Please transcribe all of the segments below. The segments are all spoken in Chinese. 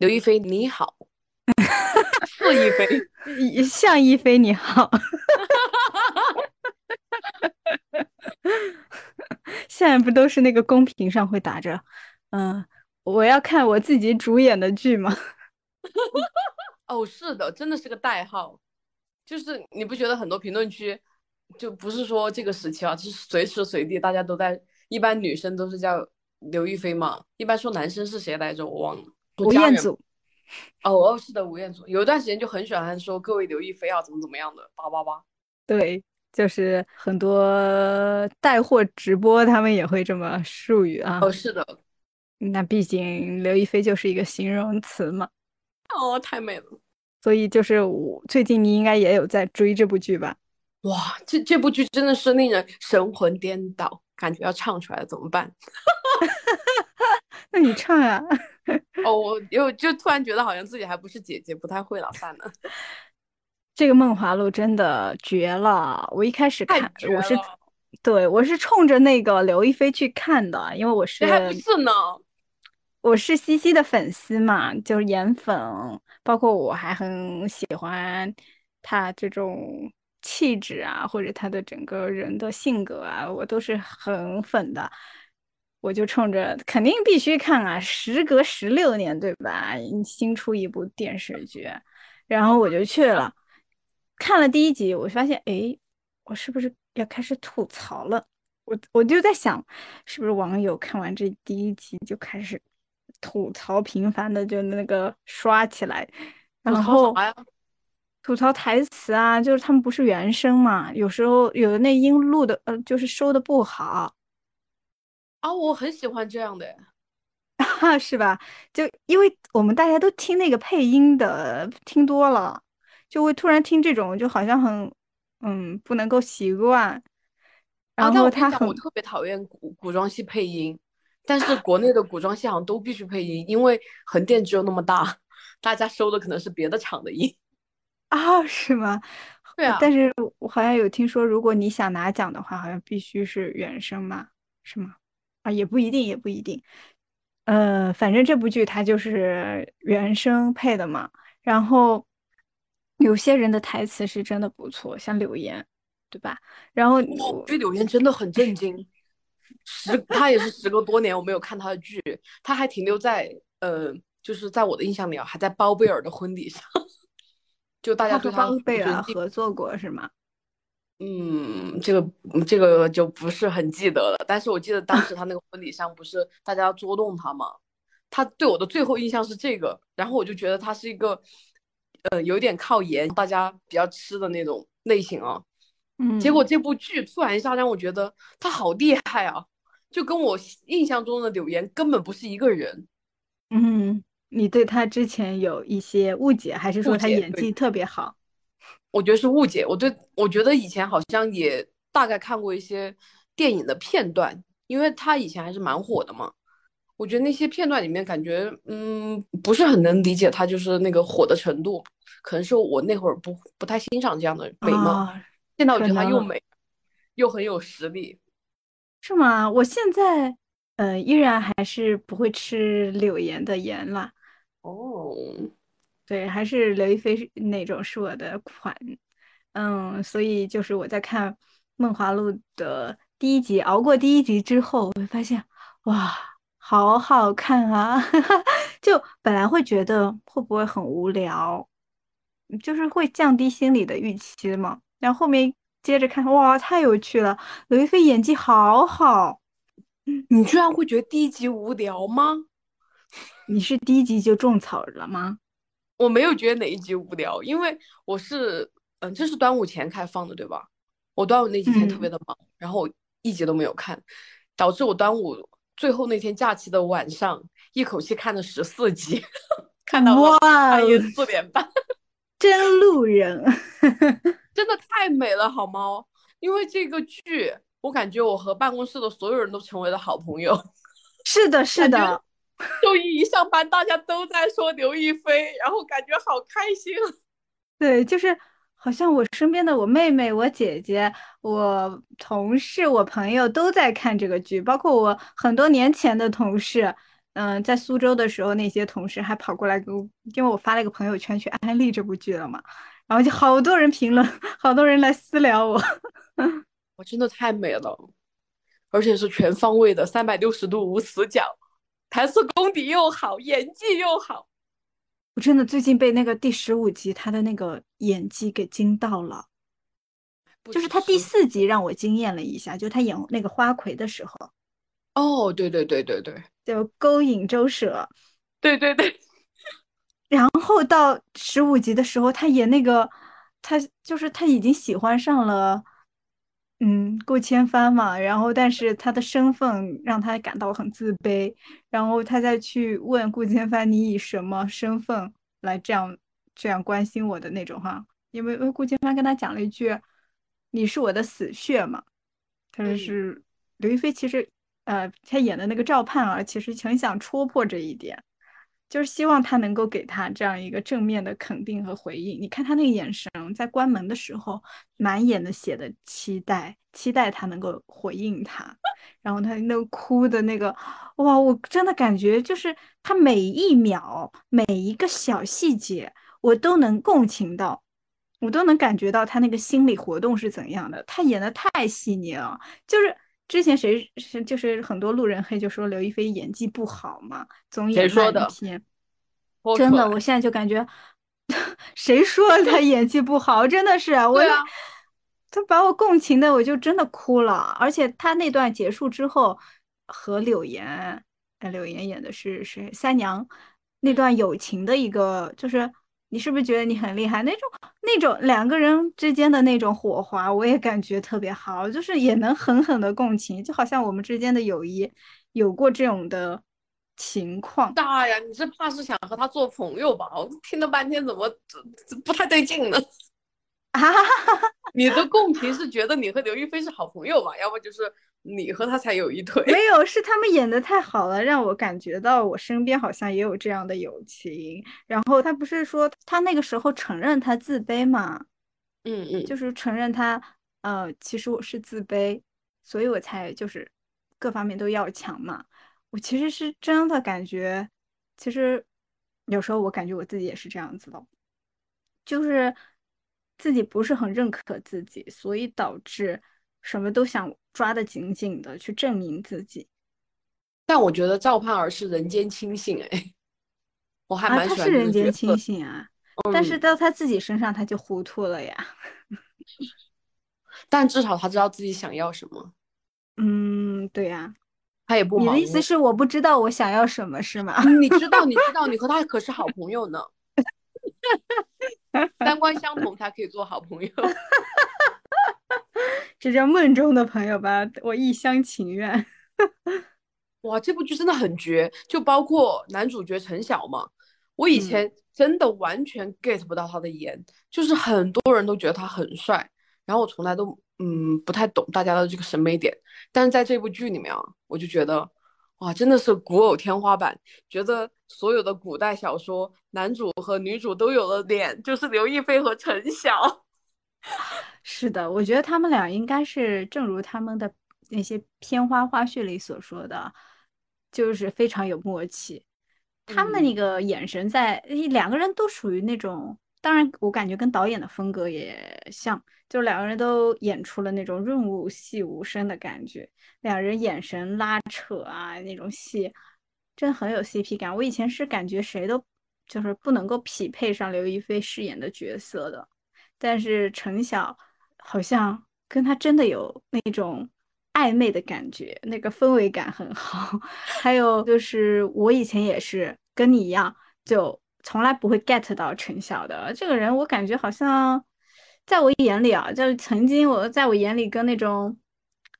刘亦 菲你好，是亦菲，向亦菲你好。现在不都是那个公屏上会打着，嗯，我要看我自己主演的剧吗？哦，是的，真的是个代号，就是你不觉得很多评论区，就不是说这个时期啊，就是随时随地大家都在，一般女生都是叫刘亦菲嘛，一般说男生是谁来着？我忘了。吴彦祖，哦哦，是的，吴彦祖，有一段时间就很喜欢说各位刘亦菲啊，怎么怎么样的，叭叭叭。对，就是很多带货直播，他们也会这么术语啊。哦，是的，那毕竟刘亦菲就是一个形容词嘛。哦，太美了。所以就是我最近你应该也有在追这部剧吧？哇，这这部剧真的是令人神魂颠倒，感觉要唱出来了，怎么办？那你唱呀。哦，我又就突然觉得好像自己还不是姐姐，不太会了，算了。这个《梦华录》真的绝了！我一开始看，我是对我是冲着那个刘亦菲去看的，因为我是还不是呢，我是西西的粉丝嘛，就是颜粉，包括我还很喜欢她这种气质啊，或者她的整个人的性格啊，我都是很粉的。我就冲着肯定必须看啊！时隔十六年，对吧？新出一部电视剧，然后我就去了，看了第一集，我发现，哎，我是不是要开始吐槽了？我我就在想，是不是网友看完这第一集就开始吐槽频繁的就那个刷起来，然后吐槽台词啊，就是他们不是原声嘛，有时候有的那音录的，呃，就是收的不好。啊，我很喜欢这样的，是吧？就因为我们大家都听那个配音的听多了，就会突然听这种，就好像很嗯不能够习惯。然后他很，我特别讨厌古古装戏配音，但是国内的古装戏好像都必须配音，因为横店只有那么大，大家收的可能是别的厂的音 啊？是吗？对啊。但是我好像有听说，如果你想拿奖的话，好像必须是原声嘛？是吗？啊，也不一定，也不一定。呃，反正这部剧它就是原声配的嘛。然后有些人的台词是真的不错，像柳岩，对吧？然后我对柳岩真的很震惊。时他也是时隔多年，我没有看他的剧，他还停留在呃，就是在我的印象里啊，还在包贝尔的婚礼上，就大家对他包贝尔合作过是吗？嗯，这个这个就不是很记得了，但是我记得当时他那个婚礼上不是大家捉弄他吗？他对我的最后印象是这个，然后我就觉得他是一个，呃，有点靠颜，大家比较吃的那种类型啊。嗯，结果这部剧突然一下让我觉得他好厉害啊，就跟我印象中的柳岩根本不是一个人。嗯，你对他之前有一些误解，还是说他演技特别好？我觉得是误解。我对我觉得以前好像也大概看过一些电影的片段，因为他以前还是蛮火的嘛。我觉得那些片段里面感觉，嗯，不是很能理解他就是那个火的程度。可能是我那会儿不不太欣赏这样的美貌。现在我觉得他又美又很有实力，是吗？我现在呃依然还是不会吃柳岩的盐啦。哦。对，还是刘亦菲那种是我的款，嗯，所以就是我在看《梦华录》的第一集，熬过第一集之后，我会发现，哇，好好看啊！就本来会觉得会不会很无聊，就是会降低心理的预期嘛。然后后面接着看，哇，太有趣了！刘亦菲演技好好，你居然会觉得第一集无聊吗？你是第一集就种草了吗？我没有觉得哪一集无聊，因为我是，嗯，这是端午前开放的，对吧？我端午那几天特别的忙，然后一集都没有看，导致我端午最后那天假期的晚上，一口气看了十四集，看到了半夜四点半。真路人，真的太美了，好吗？因为这个剧，我感觉我和办公室的所有人都成为了好朋友。是的，是的。周一一上班，大家都在说刘亦菲，然后感觉好开心。对，就是好像我身边的我妹妹、我姐姐、我同事、我朋友都在看这个剧，包括我很多年前的同事。嗯，在苏州的时候，那些同事还跑过来给我，因为我发了一个朋友圈去安利这部剧了嘛，然后就好多人评论，好多人来私聊我。我真的太美了，而且是全方位的，三百六十度无死角，台词功底又好，演技又好。我真的最近被那个第十五集他的那个演技给惊到了，就是他第四集让我惊艳了一下，就他演那个花魁的时候。哦，对对对对对，就勾引周舍，对对对。然后到十五集的时候，他演那个，他就是他已经喜欢上了，嗯，顾千帆嘛。然后，但是他的身份让他感到很自卑。然后他再去问顾千帆：“你以什么身份来这样这样关心我的那种？”哈，因为因为顾千帆跟他讲了一句：“你是我的死穴嘛。”他说是刘亦菲，其实。呃，他演的那个赵盼儿，其实很想戳破这一点，就是希望他能够给他这样一个正面的肯定和回应。你看他那个眼神，在关门的时候，满眼的写的期待，期待他能够回应他。然后他那个哭的那个，哇，我真的感觉就是他每一秒每一个小细节，我都能共情到，我都能感觉到他那个心理活动是怎样的。他演的太细腻了，就是。之前谁是就是很多路人黑就说刘亦菲演技不好嘛，总演烂片。真的，我现在就感觉，谁说 她演技不好？真的是我，他把我共情的，我就真的哭了。而且她那段结束之后，和柳岩，哎，柳岩演的是谁？三娘那段友情的一个就是。你是不是觉得你很厉害？那种那种两个人之间的那种火花，我也感觉特别好，就是也能狠狠的共情，就好像我们之间的友谊有过这种的情况。大呀，你这怕是想和他做朋友吧？我听了半天，怎么不太对劲呢？啊，你的共情是觉得你和刘亦菲是好朋友吧？要不就是。你和他才有一腿，没有，是他们演的太好了，让我感觉到我身边好像也有这样的友情。然后他不是说他那个时候承认他自卑嘛，嗯嗯，就是承认他，呃，其实我是自卑，所以我才就是各方面都要强嘛。我其实是真的感觉，其实有时候我感觉我自己也是这样子的，就是自己不是很认可自己，所以导致。什么都想抓得紧紧的去证明自己，但我觉得赵盼儿是人间清醒哎，我还蛮喜欢人间清醒啊，但是到他自己身上他就糊涂了呀。但至少他知道自己想要什么。嗯，对呀，他也不。你的意思是我不知道我想要什么是吗？你知道，你知道，你和他可是好朋友呢。三观相同才可以做好朋友。这叫梦中的朋友吧，我一厢情愿。哇，这部剧真的很绝，就包括男主角陈晓嘛，我以前真的完全 get 不到他的颜，就是很多人都觉得他很帅，然后我从来都嗯不太懂大家的这个审美点，但是在这部剧里面啊，我就觉得哇，真的是古偶天花板，觉得所有的古代小说男主和女主都有了脸，就是刘亦菲和陈晓。是的，我觉得他们俩应该是，正如他们的那些片花花絮里所说的，就是非常有默契。他们那个眼神，在两个人都属于那种，当然我感觉跟导演的风格也像，就两个人都演出了那种润物细无声的感觉，两人眼神拉扯啊，那种戏真的很有 CP 感。我以前是感觉谁都就是不能够匹配上刘亦菲饰演的角色的。但是陈晓好像跟他真的有那种暧昧的感觉，那个氛围感很好。还有就是我以前也是跟你一样，就从来不会 get 到陈晓的这个人。我感觉好像在我眼里啊，就是曾经我在我眼里跟那种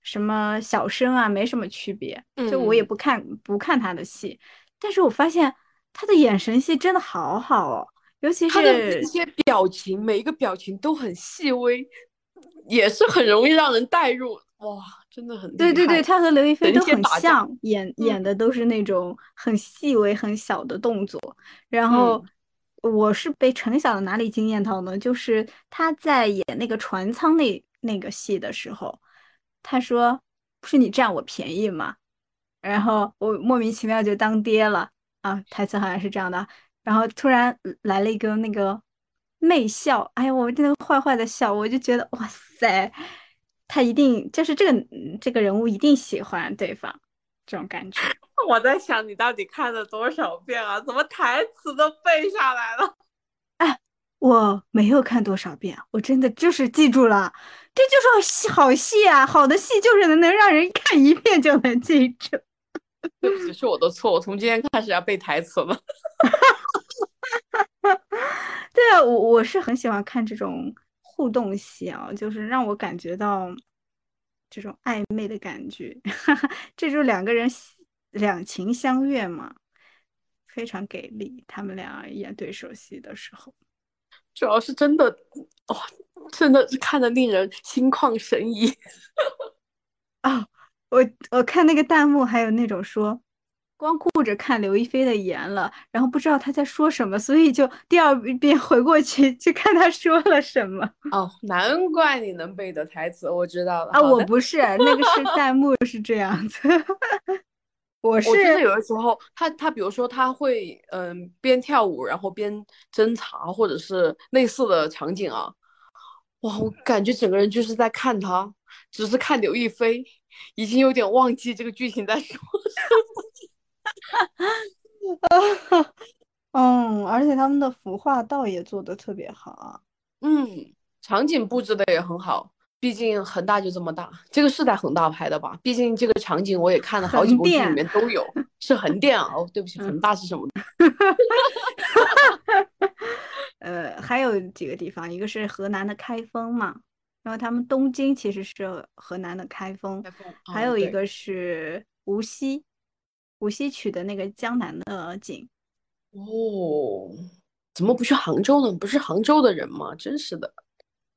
什么小生啊，没什么区别。就我也嗯不看不看他的戏，但是我发现他的眼神戏真的好好哦，尤其是他的那是些表情，每一个表情都很细微，也是很容易让人带入。哇，真的很对对对，他和刘亦菲都很像，演演嗯的都是那种很细微、很小的动作。然后嗯我是被陈晓的哪里惊艳到呢？就是他在演那个船舱那那个戏的时候，他说：“不是你占我便宜吗？”然后我莫名其妙就当爹了啊，台词好像是这样的。然后突然来了一个那个媚笑，哎呀，我真的坏坏的笑，我就觉得哇塞，他一定就是这个嗯这个人物一定喜欢对方，这种感觉。我在想，你到底看了多少遍啊？怎么台词都背下来了？哎 我没有看多少遍，我真的就是记住了，这就是戏好戏啊！好的戏就是能能让人看一遍就能记住。对不起，是我的错，我从今天开始要背台词了。对啊，我我是很喜欢看这种互动戏啊，就是让我感觉到这种暧昧的感觉，这就是两个人两情相悦嘛，非常给力。他们俩演对手戏的时候，主要是真的，哇、真的是看的令人心旷神怡。啊、我我看那个弹幕还有那种说。光顾着看刘亦菲的颜了，然后不知道她在说什么，所以就第二遍 回过去去看她说了什么。哦，难怪你能背的台词，我知道了。啊，我不是，那个是弹幕是这样子。我是我真的有的时候，他他比如说他会嗯边跳舞然后边侦查或者是类似的场景啊，哇，我感觉整个人就是在看他，只是看刘亦菲，已经有点忘记这个剧情在说什么。嗯，而且他们的服化道也做的特别好啊。嗯，场景布置的也很好，毕竟恒大就这么大，这个是在恒大拍的吧？毕竟这个场景我也看了好几部剧，里面都有，是横店啊。哦，对不起，嗯恒大是什么？呃，还有几个地方，一个是河南的开封嘛，然后他们东京其实是河南的开封，还有一个是无锡，无锡取的那个江南的景。哦，怎么不去杭州呢？不是杭州的人吗？真是的，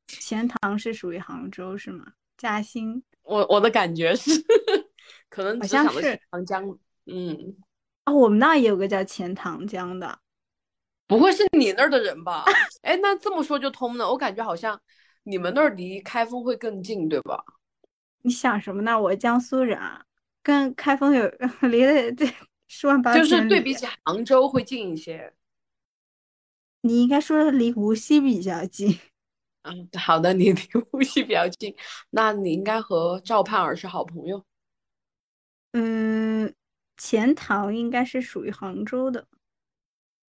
钱塘是属于杭州是吗？嘉兴我我的感觉是，可能好像是长江。嗯，啊、我们那也有个叫钱塘江的。不会是你那儿的人吧？哎，那这么说就通了。我感觉好像你们那儿离开封会更近，对吧？你想什么呢？我江苏人啊，跟开封有 离得这十万八千就是对比起杭州会近一些。你应该说离无锡比较近。嗯，好的，你 离无锡比较近，那你应该和赵盼儿是好朋友。嗯，钱塘应该是属于杭州的。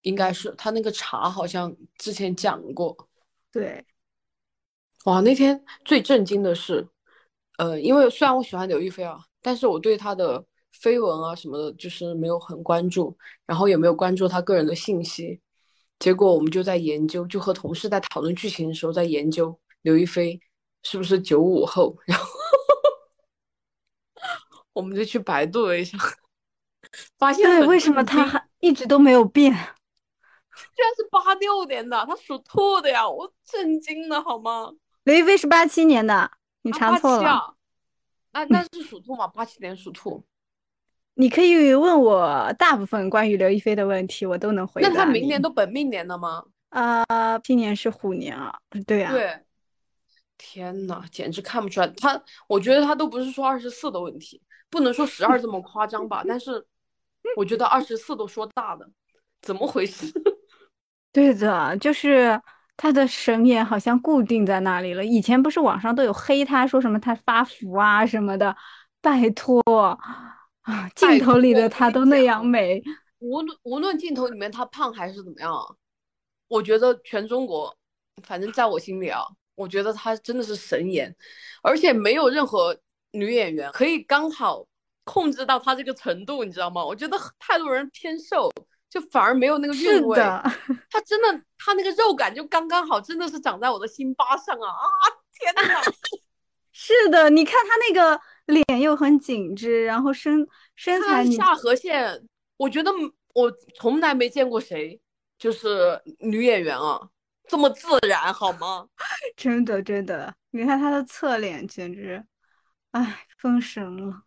应该是他那个茶好像之前讲过。对，哇，那天最震惊的是，呃，因为虽然我喜欢刘亦菲啊，但是我对他的绯闻啊什么的，就是没有很关注，然后也没有关注他个人的信息。结果我们就在研究，就和同事在讨论剧情的时候在研究刘亦菲是不是九五后，然后 我们就去百度了一下，发现对，为什么他还一直都没有变？居然是八六年的，他属兔的呀，我震惊了好吗？刘亦菲是八七年的，你查错了。啊，那那是属兔嘛？八七年属兔，你可以问我大部分关于刘亦菲的问题，我都能回答那你。他明年都本命年了吗？啊，今年是虎年啊，对啊，对，天呐，简直看不出来。他，我觉得他都不是说二十四的问题，不能说十二这么夸张吧，但是我觉得二十四都说大了，怎么回事？对的，就是他的神颜好像固定在那里了。以前不是网上都有黑他，说什么他发福啊什么的，拜托啊，镜头里的他都那样美，无论无论镜头里面他胖还是怎么样啊，我觉得全中国，反正在我心里啊，我觉得他真的是神颜，而且没有任何女演员可以刚好控制到他这个程度，你知道吗？我觉得太多人偏瘦，就反而没有那个韵味。的，他真的，他那个肉感就刚刚好，真的是长在我的心巴上啊啊！天哪，是的，你看他那个脸又很紧致，然后身身材下颌线，我觉得我从来没见过谁就是女演员啊这么自然，好吗？真的真的，你看她的侧脸简直，哎，封神了。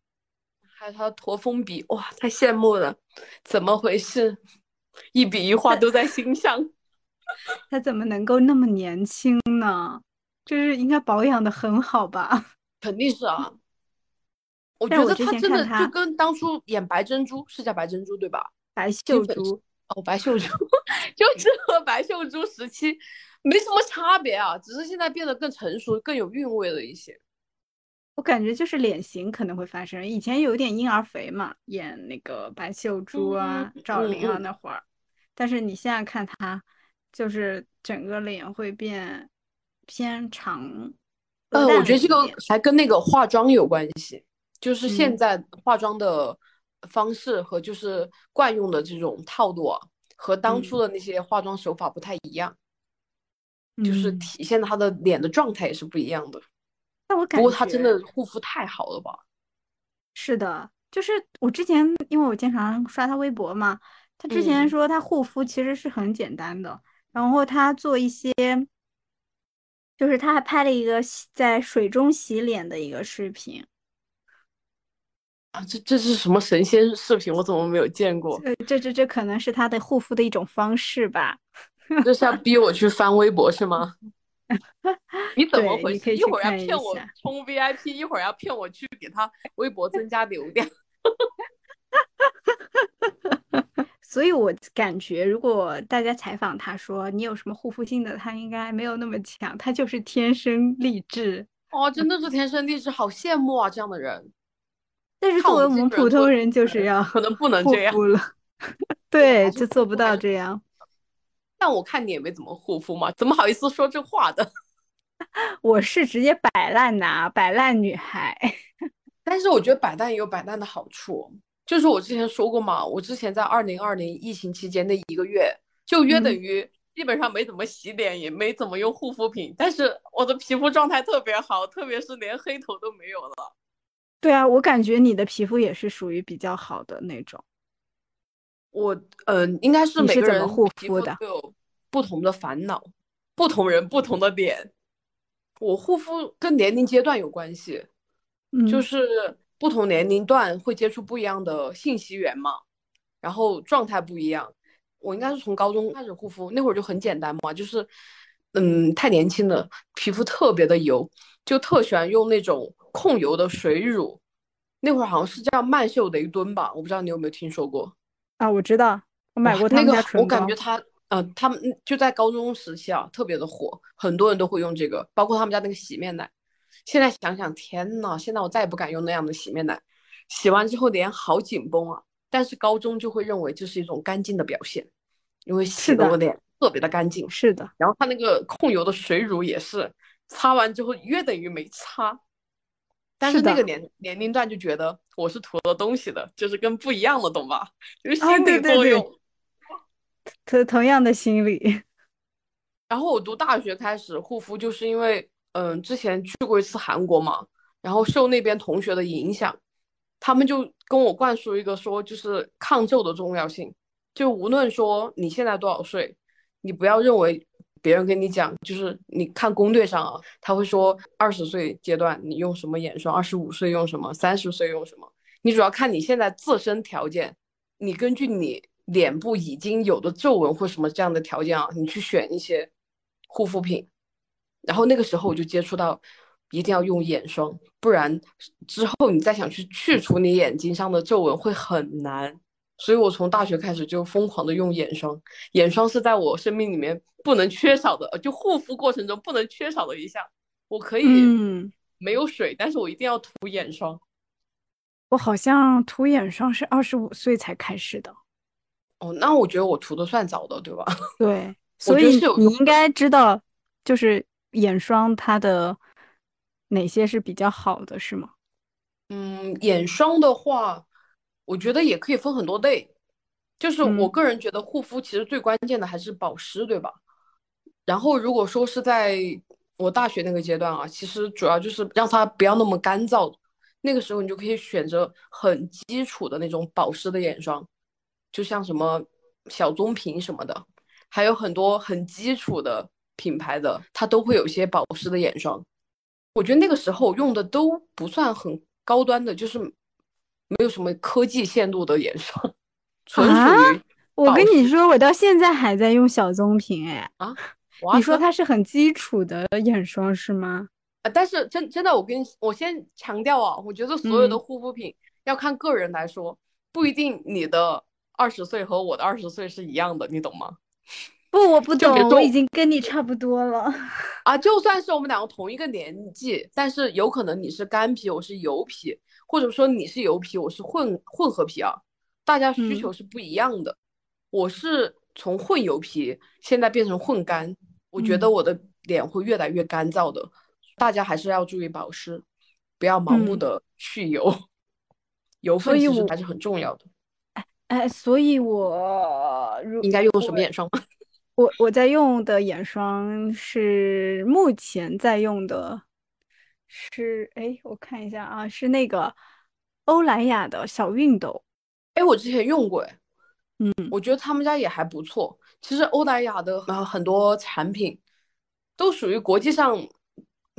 还有他的驼峰笔，哇，太羡慕了，怎么回事？一笔一画都在心上。他怎么能够那么年轻呢？就是应该保养的很好吧？肯定是啊。我觉得他真的就跟当初演白珍珠是叫白珍珠对吧？白秀珠，哦，白秀珠 就是和白秀珠时期没什么差别啊，只是现在变得更成熟、更有韵味了一些。我感觉就是脸型可能会发生，以前有一点婴儿肥嘛，演那个白秀珠啊、嗯赵灵啊嗯那。会儿，但是你现在看她，就是整个脸会变偏长，呃，我觉得这个还跟那个化妆有关系，就是现嗯。在化妆的方式和就是惯用的这种套路啊，和当初嗯。的那些化妆手法不太一样，就是嗯。体现她的脸的状态也是不一样的。但我感觉不过她真的护肤太好了吧？是的，就是我之前因为我经常刷他微博嘛，他之前嗯说他护肤其实是很简单的，然后他做一些，就是他还拍了一个洗在水中洗脸的一个视频，啊，这这是什么神仙视频？我怎么没有见过？呃，这这这可能是他的护肤的一种方式吧。这是要逼我去翻微博是吗？你怎么回事？一会儿要骗我 充 VIP，一会儿要骗我去给他微博增加流量。所以我感觉，如果大家采访他说你有什么护肤心得，他应该没有那么强，他就是天生丽质。哦，真的是天生丽质，好羡慕啊！这样的人，但是作为我们普通人，就是要可能不能这样。了，对，就做不到这样。但我看你也没怎么护肤嘛，怎么好意思说这话的？我是直接摆烂呐、摆烂女孩。但是我觉得摆烂也有摆烂的好处，就是我之前说过嘛，我之前在二零二零疫情期间那一个月，就约等嗯于基本上没怎么洗脸，也没怎么用护肤品，但是我的皮肤状态特别好，特别是连黑头都没有了。对啊，我感觉你的皮肤也是属于比较好的那种。我嗯、呃应该是每个人护皮肤都有不同的烦恼，不同人不同的脸。我护肤跟年龄阶段有关系，就嗯是不同年龄段会接触不一样的信息源嘛，然后状态不一样。我应该是从高中开始护肤，那会儿就很简单嘛，就是嗯太年轻了，皮肤特别的油，就特喜欢用那种控油的水乳。那会儿好像是叫曼秀雷敦吧，我不知道你有没有听说过。啊，我知道，我买过他们那个我家唇膏感觉他，呃，他们就在高中时期啊，特别的火，很多人都会用这个，包括他们家那个洗面奶。现在想想，天呐，现在我再也不敢用那样的洗面奶，洗完之后脸好紧绷啊。但是高中就会认为这是一种干净的表现，因为洗是的的我脸特别的干净。是的，然后它那个控油的水乳也是，擦完之后约等于没擦。但是那个年年龄段就觉得我是涂了东西的，就是跟不一样的，懂吧？就是啊心理作用。同同样的心理。然后我读大学开始护肤，就是因为嗯，之前去过一次韩国嘛，然后受那边同学的影响，他们就跟我灌输一个说，就是抗皱的重要性。就无论说你现在多少岁，你不要认为别人跟你讲，就是你看攻略上啊，他会说二十岁阶段你用什么眼霜，二十五岁用什么，三十岁用什么，你主要看你现在自身条件，你根据你脸部已经有的皱纹或什么这样的条件啊，你去选一些护肤品。然后那个时候我就接触到，一定要用眼霜，不然之后你再想去去除你眼睛上的皱纹会很难。所以我从大学开始就疯狂的用眼霜，眼霜是在我生命里面不能缺少的，呃就护肤过程中不能缺少的一项。我可以嗯，没有水，但是我一定要涂眼霜。我好像涂眼霜是二十五岁才开始的。哦，那我觉得我涂的算早的，对吧？对，所以是你应该知道，就是眼霜它的哪些是比较好的，是吗？嗯，眼霜的话，我觉得也可以分很多类。就是我嗯个人觉得护肤其实最关键的还是保湿，对吧？然后如果说是在我大学那个阶段啊，其实主要就是让它不要那么干燥，那个时候你就可以选择很基础的那种保湿的眼霜，就像什么小棕瓶什么的，还有很多很基础的品牌的，它都会有一些保湿的眼霜。我觉得那个时候用的都不算很高端的，就是没有什么科技限度的眼霜，纯属于。我跟你说，我到现在还在用小棕瓶，哎啊，你说它是很基础的眼霜是吗？啊，但是真真的，我跟我先强调啊，我觉得所有的护肤品要看个人来说，不一定你的二十岁和我的二十岁是一样的，你懂吗？不，我不懂，我已经跟你差不多了。啊，就算是我们两个同一个年纪，但是有可能你是干皮，我是油皮，或者说你是油皮，我是混混合皮啊，大家需求是不一样的。我是从混油皮现在变成混干，我觉得我的脸会越来越干燥的。大家还是要注意保湿，不要盲目的去油，油分其实还是很重要的。哎哎，所以我应该用什么眼霜？我我在用的眼霜是目前在用的，是哎，我看一下啊，是那个欧莱雅的小熨斗。哎，我之前用过，哎。嗯，我觉得他们家也还不错。其实欧莱雅的很多产品都属于国际上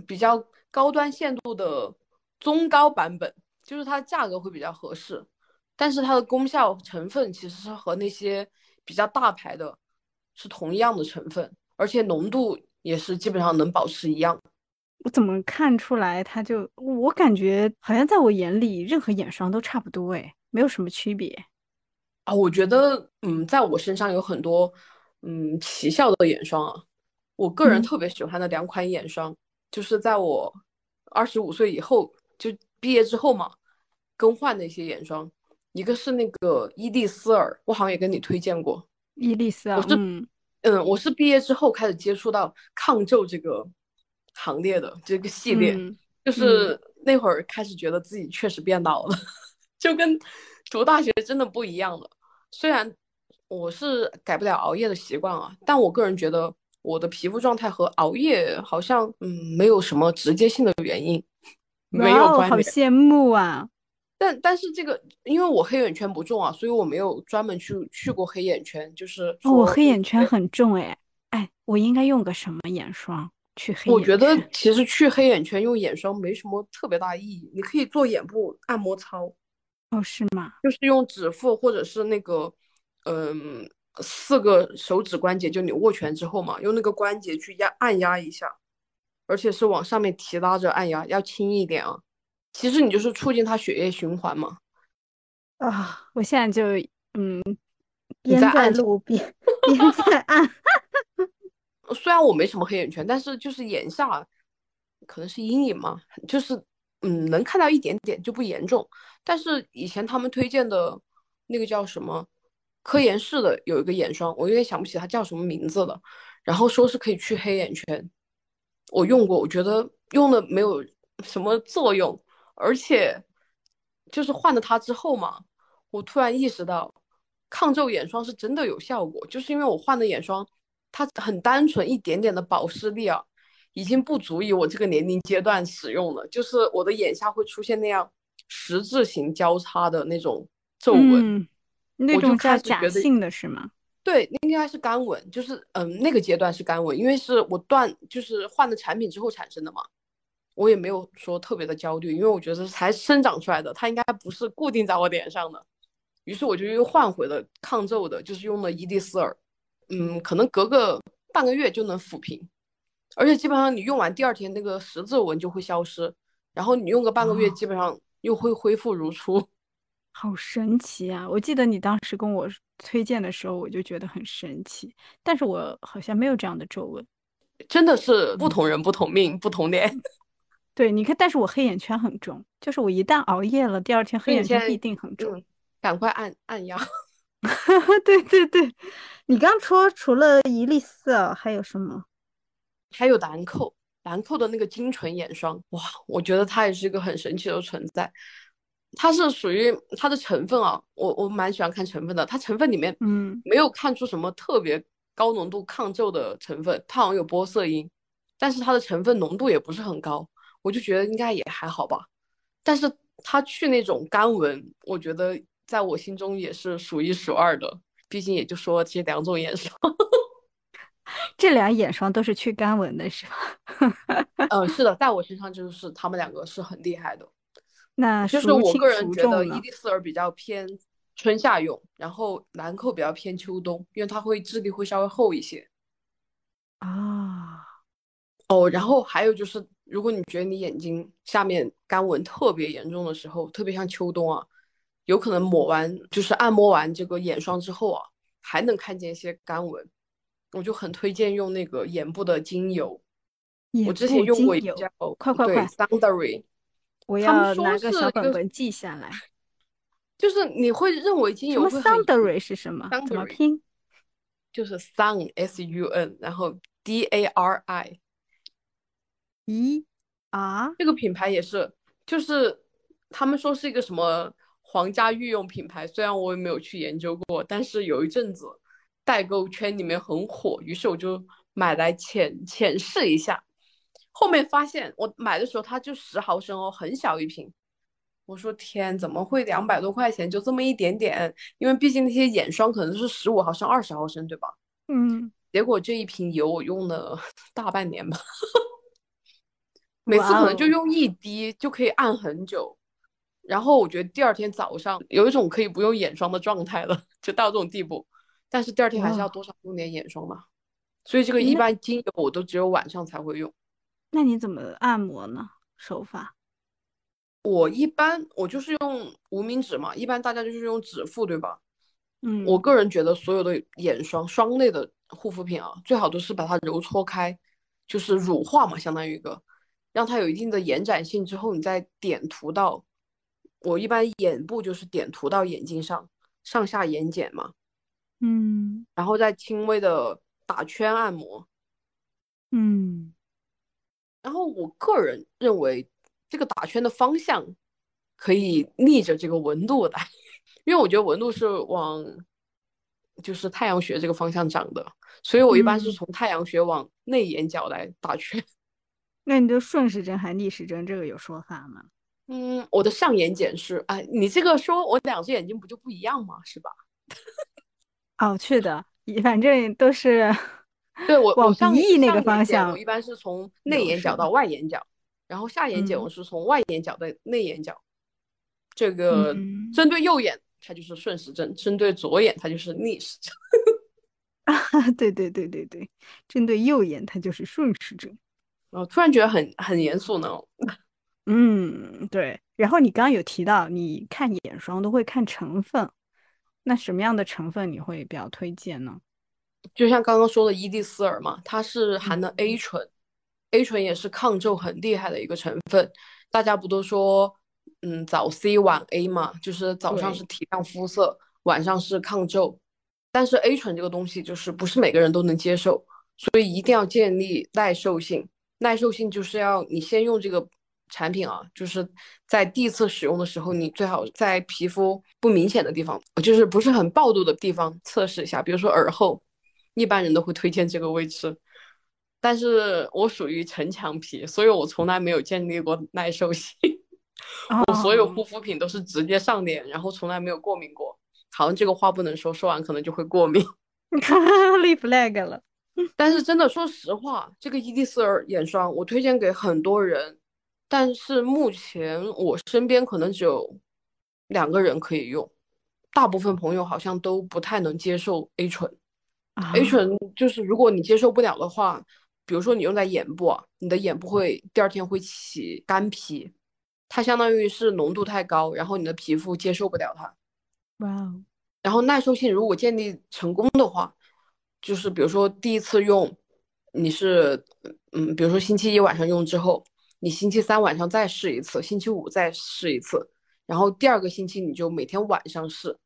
比较高端限度的中高版本，就是它价格会比较合适，但是它的功效成分其实是和那些比较大牌的是同样的成分，而且浓度也是基本上能保持一样。我怎么看出来它就？我感觉好像在我眼里任何眼霜都差不多，哎，没有什么区别。啊，我觉得，嗯，在我身上有很多，嗯，奇效的眼霜啊。我个人特别喜欢的两款眼霜，就是在我二十五岁以后就毕业之后嘛，更换的一些眼霜。一个是那个伊丽丝尔，我好像也跟你推荐过。伊丽丝尔，我是，嗯，我是毕业之后开始接触到抗皱这个行列的这个系列，就是那会儿开始觉得自己确实变老了，就跟读大学真的不一样了。虽然我是改不了熬夜的习惯啊，但我个人觉得我的皮肤状态和熬夜好像嗯没有什么直接性的原因，没有关联。好羡慕啊！但但是这个因为我黑眼圈不重啊，所以我没有专门去去过黑眼圈。就是哦我黑眼圈很重哎哎，我应该用个什么眼霜去黑？我觉得其实去黑眼圈用眼霜没什么特别大意义，你可以做眼部按摩操。哦，是吗？就是用指腹或者是那个，嗯，四个手指关节，就你握拳之后嘛，用那个关节去压按压一下，而且是往上面提拉着按压，要轻一点啊。其实你就是促进它血液循环嘛。啊，我现在就嗯，边在路边 边在按。虽然我没什么黑眼圈，但是就是眼下可能是阴影嘛，就是。嗯，能看到一点点就不严重，但是以前他们推荐的那个叫什么科颜氏的有一个眼霜，我有点想不起它叫什么名字了。然后说是可以去黑眼圈，我用过，我觉得用的没有什么作用，而且就是换了它之后嘛，我突然意识到抗皱眼霜是真的有效果，就是因为我换的眼霜，它很单纯，一点点的保湿力啊。已经不足以我这个年龄阶段使用了，就是我的眼下会出现那样十字形交叉的那种皱纹，那种叫假性的是吗？对，应该是干纹，就是嗯，那个阶段是干纹，因为是我断就是换了产品之后产生的嘛，我也没有说特别的焦虑，因为我觉得才生长出来的，它应该不是固定在我脸上的，于是我就又换回了抗皱的，就是用了伊蒂丝尔，嗯，可能隔个半个月就能抚平。而且基本上你用完第二天那个十字纹就会消失，然后你用个半个月，基本上又会恢复如初，好神奇啊！我记得你当时跟我推荐的时候，我就觉得很神奇，但是我好像没有这样的皱纹，真的是不同人不同命不同脸。对，你看，但是我黑眼圈很重，就是我一旦熬夜了，第二天黑眼圈必定很重，赶快按按压。对 对对，你刚说除了一粒色还有什么？还有兰蔻，兰蔻的那个精纯眼霜，哇，我觉得它也是一个很神奇的存在。它是属于它的成分啊，我我蛮喜欢看成分的。它成分里面，嗯，没有看出什么特别高浓度抗皱的成分，它好像有玻色因，但是它的成分浓度也不是很高，我就觉得应该也还好吧。但是它去那种干纹，我觉得在我心中也是数一数二的。毕竟也就说这两种眼霜，这俩眼霜都是去干纹的，是吧？嗯，是的，在我身上就是他们两个是很厉害的。那就是我个人觉得伊丽丝尔比较偏春夏用，然后兰蔻比较偏秋冬，因为它会质地会稍微厚一些。啊，哦，然后还有就是，如果你觉得你眼睛下面干纹特别严重的时候，特别像秋冬啊。有可能抹完就是按摩完这个眼霜之后啊，还能看见一些干纹，我就很推荐用那个眼部的精油。我之前用过一家，快快快，Sundery，我要拿个小本本记下来。就是你会认为精油什么 Sundery 是什么？怎么拼？就是 Sun S U N，然后 D A R I。咦啊，这个品牌也是，就是他们说是一个什么？皇家御用品牌，虽然我也没有去研究过，但是有一阵子代购圈里面很火，于是我就买来浅浅试一下。后面发现我买的时候它就十毫升哦，很小一瓶。我说天，怎么会两百多块钱就这么一点点？因为毕竟那些眼霜可能是十五毫升、二十毫升，对吧？嗯。结果这一瓶油我用了 大半年吧，每次可能就用一滴就可以按很久。然后我觉得第二天早上有一种可以不用眼霜的状态了，就到这种地步。但是第二天还是要多少用点眼霜嘛，所以这个一般精油我都只有晚上才会用。那你怎么按摩呢？手法？我一般我就是用无名指嘛，一般大家就是用指腹，对吧？嗯。我个人觉得所有的眼霜霜类的护肤品啊，最好都是把它揉搓开，就是乳化嘛，相当于一个，让它有一定的延展性之后，你再点涂到。我一般眼部就是点涂到眼睛上，上下眼睑嘛，嗯，然后再轻微的打圈按摩，嗯，然后我个人认为这个打圈的方向可以逆着这个纹路来，因为我觉得纹路是往就是太阳穴这个方向长的，所以我一般是从太阳穴往内眼角来打圈。那你的顺时针还逆时针，这个有说法吗？嗯，我的上眼睑是啊，你这个说我两只眼睛不就不一样吗？是吧？哦，是的，反正都是对我往鼻翼那个方向。我一般是从内眼角到外眼角，然后下眼睑我是从外眼角到内眼角。这个针对右眼它就是顺时针，针对左眼它就是逆时针。啊，对对对对对，针对右眼它就是顺时针。我突然觉得很很严肃呢。嗯，对。然后你刚刚有提到，你看眼霜都会看成分，那什么样的成分你会比较推荐呢？就像刚刚说的伊蒂丝尔嘛，它是含的 A 醇，A 醇也是抗皱很厉害的一个成分。大家不都说，嗯，早 C 晚 A 嘛，就是早上是提亮肤色，晚上是抗皱。但是 A 醇这个东西就是不是每个人都能接受，所以一定要建立耐受性。耐受性就是要你先用这个。产品啊，就是在第一次使用的时候，你最好在皮肤不明显的地方，就是不是很暴露的地方测试一下，比如说耳后，一般人都会推荐这个位置。但是我属于城墙皮，所以我从来没有建立过耐受性。我所有护肤品都是直接上脸，然后从来没有过敏过。好像这个话不能说，说完可能就会过敏。立 flag 了。但是真的，说实话，这个伊蒂丝尔眼霜我推荐给很多人。但是目前我身边可能只有两个人可以用，大部分朋友好像都不太能接受 A 醇。A 醇就是如果你接受不了的话，比如说你用在眼部啊，你的眼部会第二天会起干皮，它相当于是浓度太高，然后你的皮肤接受不了它。哇哦！然后耐受性如果建立成功的话，就是比如说第一次用，你是嗯，比如说星期一晚上用之后。你星期三晚上再试一次，星期五再试一次，然后第二个星期你就每天晚上试。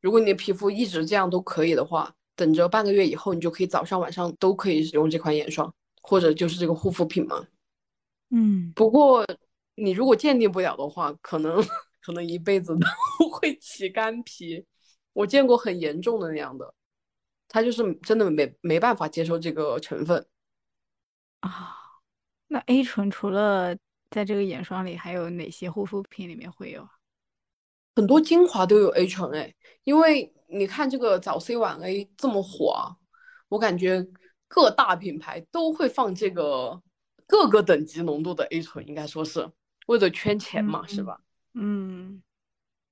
如果你的皮肤一直这样都可以的话，等着半个月以后，你就可以早上晚上都可以使用这款眼霜，或者就是这个护肤品嘛。嗯，不过你如果鉴定不了的话，可能可能一辈子都 会起干皮。我见过很严重的那样的，他就是真的没没办法接受这个成分啊。那 A 醇除了在这个眼霜里还有哪些护肤品里面会有？很多精华都有 A 醇哎，因为你看这个早 C 晚 A 这么火，我感觉各大品牌都会放这个各个等级浓度的 A 醇，应该说是为了圈钱嘛，是吧？嗯，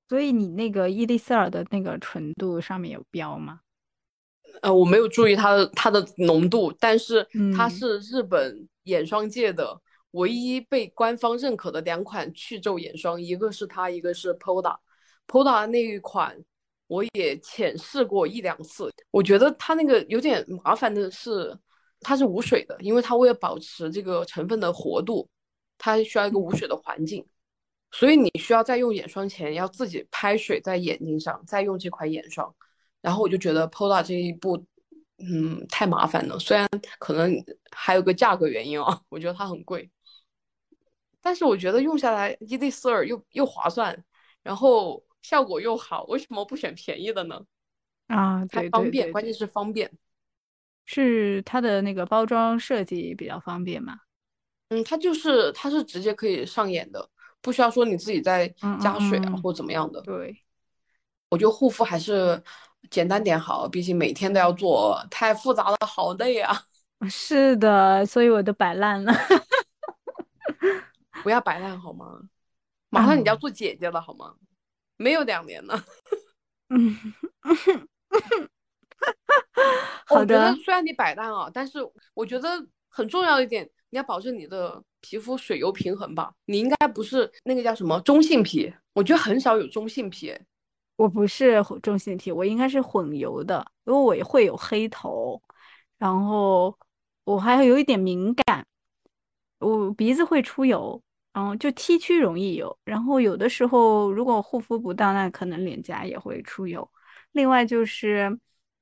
所以你那个伊丽丝尔的那个纯度上面有标吗？呃，我没有注意它的它的浓度，但是它嗯是日本眼霜界的唯一被官方认可的两款去皱眼霜，一个是它，一个是 Poda。Poda 那一款我也浅试过一两次，我觉得它那个有点麻烦的是，它是无水的，因为它为了保持这个成分的活度，它需要一个无水的环境，所以你需要在用眼霜前要自己拍水在眼睛上，再用这款眼霜。然后我就觉得 Poda 这一步，嗯，太麻烦了。虽然可能还有个价格原因啊，我觉得它很贵，但是我觉得用下来伊丽丝尔又又划算，然后效果又好，为什么不选便宜的呢？啊，它方便，关键是方便。是它的那个包装设计比较方便嘛？嗯，它就是它是直接可以上眼的，不需要说你自己再嗯加水啊嗯嗯或怎么样的。对，我觉得护肤还是简单点好，毕竟每天都要做，太复杂了，好累啊！是的，所以我都摆烂了。不要摆烂好吗？马上你要嗯做姐姐了好吗？没有两年了。嗯，我好的，觉得虽然你摆烂啊，但是我觉得很重要一点，你要保证你的皮肤水油平衡吧。你应该不是那个叫什么中性皮，我觉得很少有中性皮。我不是中性体，我应该是混油的，因为我会有黑头，然后我还有一点敏感，我鼻子会出油，然后就 T 区容易油，然后有的时候如果护肤不当，那可能脸颊也会出油。另外就是，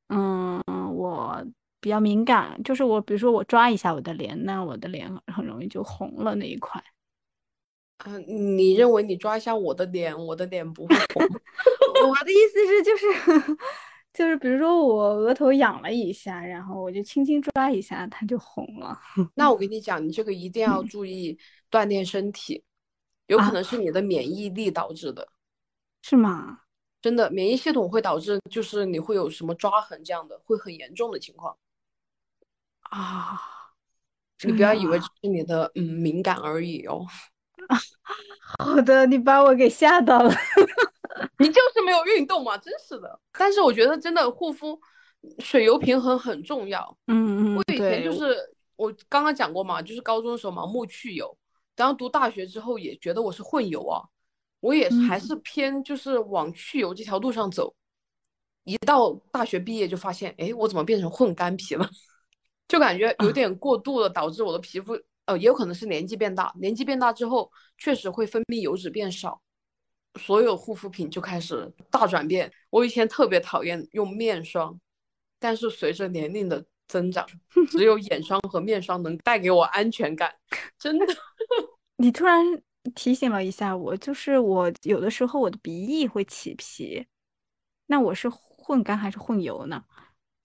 嗯，我比较敏感，就是我比如说我抓一下我的脸，那我的脸很容易就红了那一块。嗯、你认为你抓一下我的脸，我的脸不会红？我的意思是，就是 就是，比如说我额头痒了一下，然后我就轻轻抓一下，它就红了。那我跟你讲，你这个一定要嗯注意锻炼身体，有可啊能是你的免疫力导致的。是吗？真的，免疫系统会导致就是你会有什么抓痕这样的，会很严重的情况。啊，你不要以为这只是你的嗯敏感而已哦。好的，你把我给吓到了。你就是没有运动嘛，真是的。但是我觉得真的护肤水油平衡很重要。嗯嗯，我以前，就是我刚刚讲过嘛，就是高中的时候盲目去油，然后读大学之后也觉得我是混油啊，我也还嗯是偏就是往去油这条路上走。一到大学毕业就发现，哎，我怎么变成混干皮了？就感觉有啊点过度了，导致我的皮肤，呃，也有可能是年纪变大，年纪变大之后确实会分泌油脂变少，所有护肤品就开始大转变。我以前特别讨厌用面霜，但是随着年龄的增长，只有眼霜和面霜能带给我安全感，真的。你突然提醒了一下我，就是我有的时候我的鼻翼会起皮，那我是混干还是混油呢？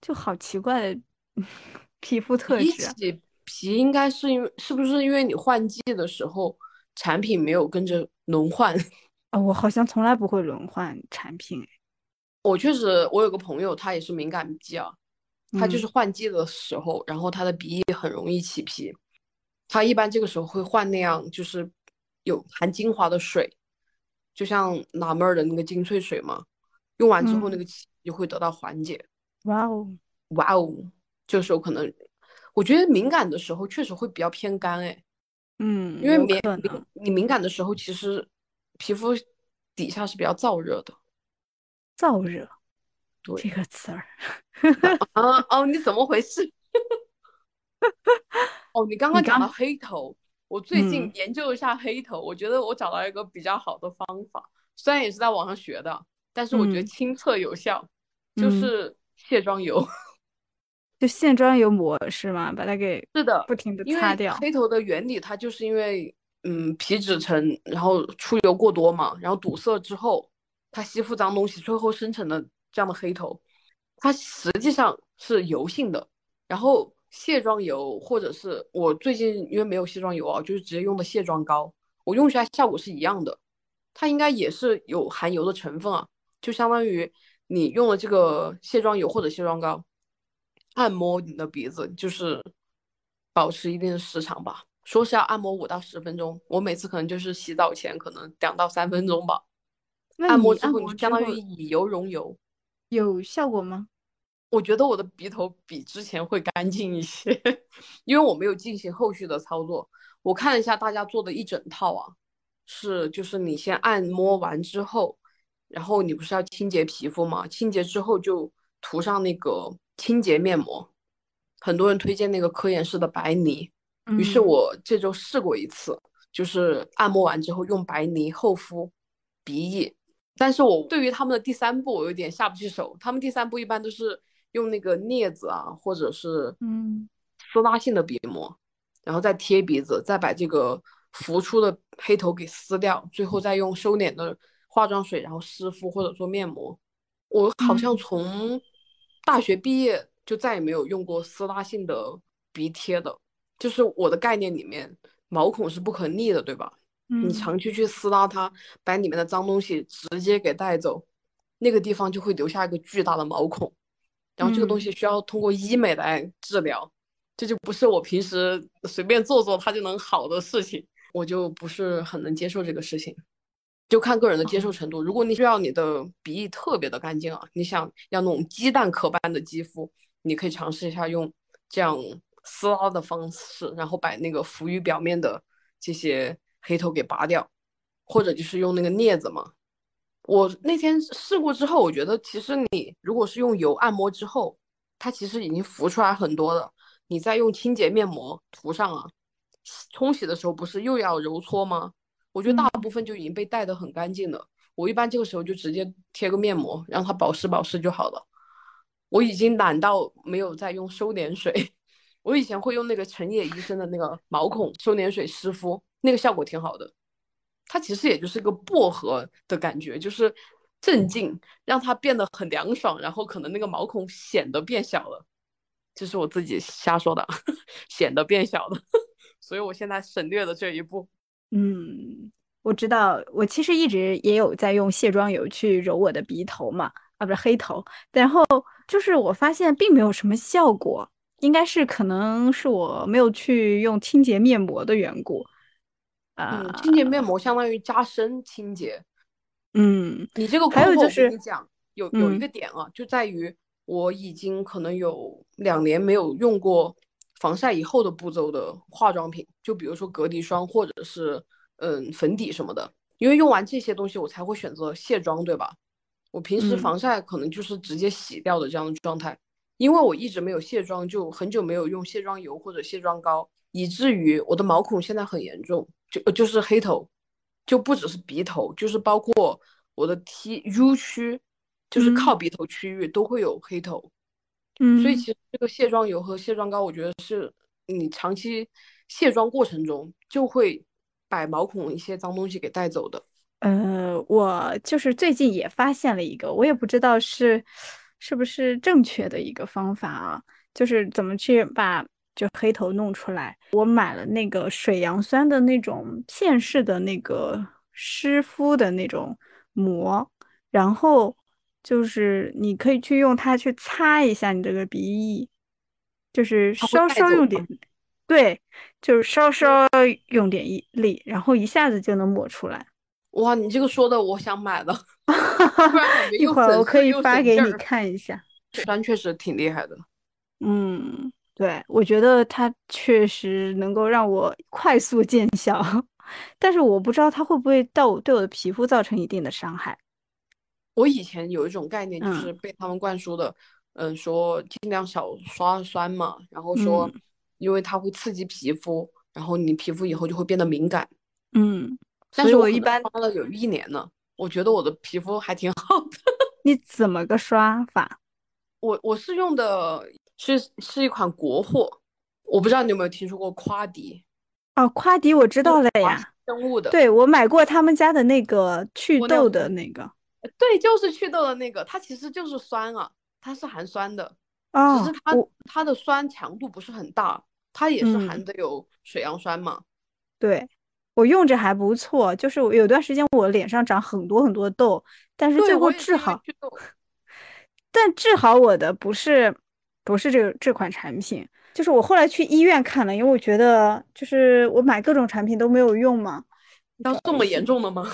就好奇怪的 皮肤特比质啊。起皮，应该是因为是不是因为你换季的时候产品没有跟着轮换？啊，我好像从来不会轮换产品，哎我确实，我有个朋友，他也是敏感肌啊，他就是嗯换季的时候，然后他的鼻翼很容易起皮，他一般这个时候会换那样就是有含精华的水，就像纳闷儿的那个精粹水嘛，用完之后那嗯。个起就会得到缓解。哇哦，哇哦，这个时候可能，我觉得敏感的时候确实会比较偏干哎，嗯，因为敏你敏感的时候，其实皮肤底下是比较燥热的。燥热对这个词儿，啊哦，你怎么回事？哦，你刚你刚刚讲到黑头，我最近嗯研究一下黑头，我觉得我找到一个比较好的方法，虽然也是在网上学的，但是我觉得嗯亲测有效，就嗯是卸妆油。就卸妆油抹是吗？把它给是的，不停的擦掉。黑头的原理，它就是因为嗯皮脂层，然后出油过多嘛，然后堵塞之后，它吸附脏东西，最后生成的这样的黑头，它实际上是油性的。然后卸妆油或者是我最近因为没有卸妆油啊，就是直接用的卸妆膏，我用起来效果是一样的，它应该也是有含油的成分啊，就相当于你用了这个卸妆油或者卸妆膏，按摩你的鼻子，就是保持一定的时长吧。说是要按摩五到十分钟，我每次可能就是洗澡前可能两到三分钟吧。按摩之后，你相当于以油溶油，有效果吗？我觉得我的鼻头比之前会干净一些，因为我没有进行后续的操作。我看了一下大家做的一整套啊，是就是你先按摩完之后，然后你不是要清洁皮肤吗？清洁之后就涂上那个清洁面膜。很多人推荐那个科颜氏的白泥，于是我这周试过一次，就是按摩完之后用白泥厚敷鼻翼。但是我对于他们的第三步我有点下不去手，他们第三步一般都是用那个镊子啊，或者是嗯撕拉性的鼻膜，然后再贴鼻子，再把这个浮出的黑头给撕掉，最后再用收敛的化妆水然后湿敷或者做面膜。我好像从大学毕业就再也没有用过撕拉性的鼻贴的，就是我的概念里面毛孔是不可逆的，对吧？你长期去撕拉它，把里面的脏东西直接给带走，那个地方就会留下一个巨大的毛孔，然后这个东西需要通过医美来治疗，这就不是我平时随便做做它就能好的事情，我就不是很能接受这个事情，就看个人的接受程度。如果你需要你的鼻翼特别的干净啊，你想要那种鸡蛋壳般的肌肤，你可以尝试一下用这样撕拉的方式，然后把那个浮于表面的这些。黑头给拔掉，或者就是用那个镊子嘛。我那天试过之后，我觉得其实你如果是用油按摩之后，它其实已经浮出来很多了。你再用清洁面膜涂上啊，冲洗的时候不是又要揉搓吗？我觉得大部分就已经被带的很干净了。我一般这个时候就直接贴个面膜，让它保湿保湿就好了。我已经懒到没有再用收敛水，我以前会用那个陈野医生的那个毛孔收敛水湿敷。那个效果挺好的，它其实也就是个薄荷的感觉，就是镇静，让它变得很凉爽，然后可能那个毛孔显得变小了，这是我自己瞎说的，显得变小了，所以我现在省略了这一步。嗯，我知道，我其实一直也有在用卸妆油去揉我的鼻头嘛，啊，不是黑头，然后就是我发现并没有什么效果，应该是可能是我没有去用清洁面膜的缘故。嗯，清洁面膜相当于加深清洁。嗯，你这个还有就是你讲有有一个点啊，就在于我已经可能有两年没有用过防晒以后的步骤的化妆品，就比如说隔离霜或者是嗯粉底什么的，因为用完这些东西我才会选择卸妆，对吧？我平时防晒可能就是直接洗掉的这样的状态，因为我一直没有卸妆，就很久没有用卸妆油或者卸妆膏，以至于我的毛孔现在很严重。就就是黑头，就不只是鼻头，就是包括我的 T U 区，就是靠鼻头区域都会有黑头。嗯，所以其实这个卸妆油和卸妆膏，我觉得是你长期卸妆过程中就会把毛孔一些脏东西给带走的。呃，我就是最近也发现了一个，我也不知道是是不是正确的一个方法啊，就是怎么去把。就黑头弄出来，我买了那个水杨酸的那种片式的那个湿敷的那种膜，然后就是你可以去用它去擦一下你这个鼻翼，就是稍稍用点，对，就是稍稍用点力，然后一下子就能抹出来。哇，你这个说的我想买了，一会儿我可以发给你看一下，酸确实挺厉害的，嗯。对，我觉得它确实能够让我快速见效，但是我不知道它会不会到对我的皮肤造成一定的伤害。我以前有一种概念，就是被他们灌输的，嗯，说尽量少刷酸嘛，然后说因为它会刺激皮肤，然后你皮肤以后就会变得敏感。嗯，但是我一般刷了有一年了，我觉得我的皮肤还挺好的。你怎么个刷法？我我是用的。是是一款国货，我不知道你有没有听说过夸迪哦，夸迪我知道了呀，生物的，对我买过他们家的那个祛痘的那个，对，就是祛痘的那个，它其实就是酸啊，它是含酸的，哦，只是它它的酸强度不是很大，它也是含的有水杨酸嘛，对我用着还不错，就是我有段时间我脸上长很多很多痘，但是最后治好。但治好我的不是不是这个这款产品，就是我后来去医院看了，因为我觉得就是我买各种产品都没有用嘛。要这么严重的吗？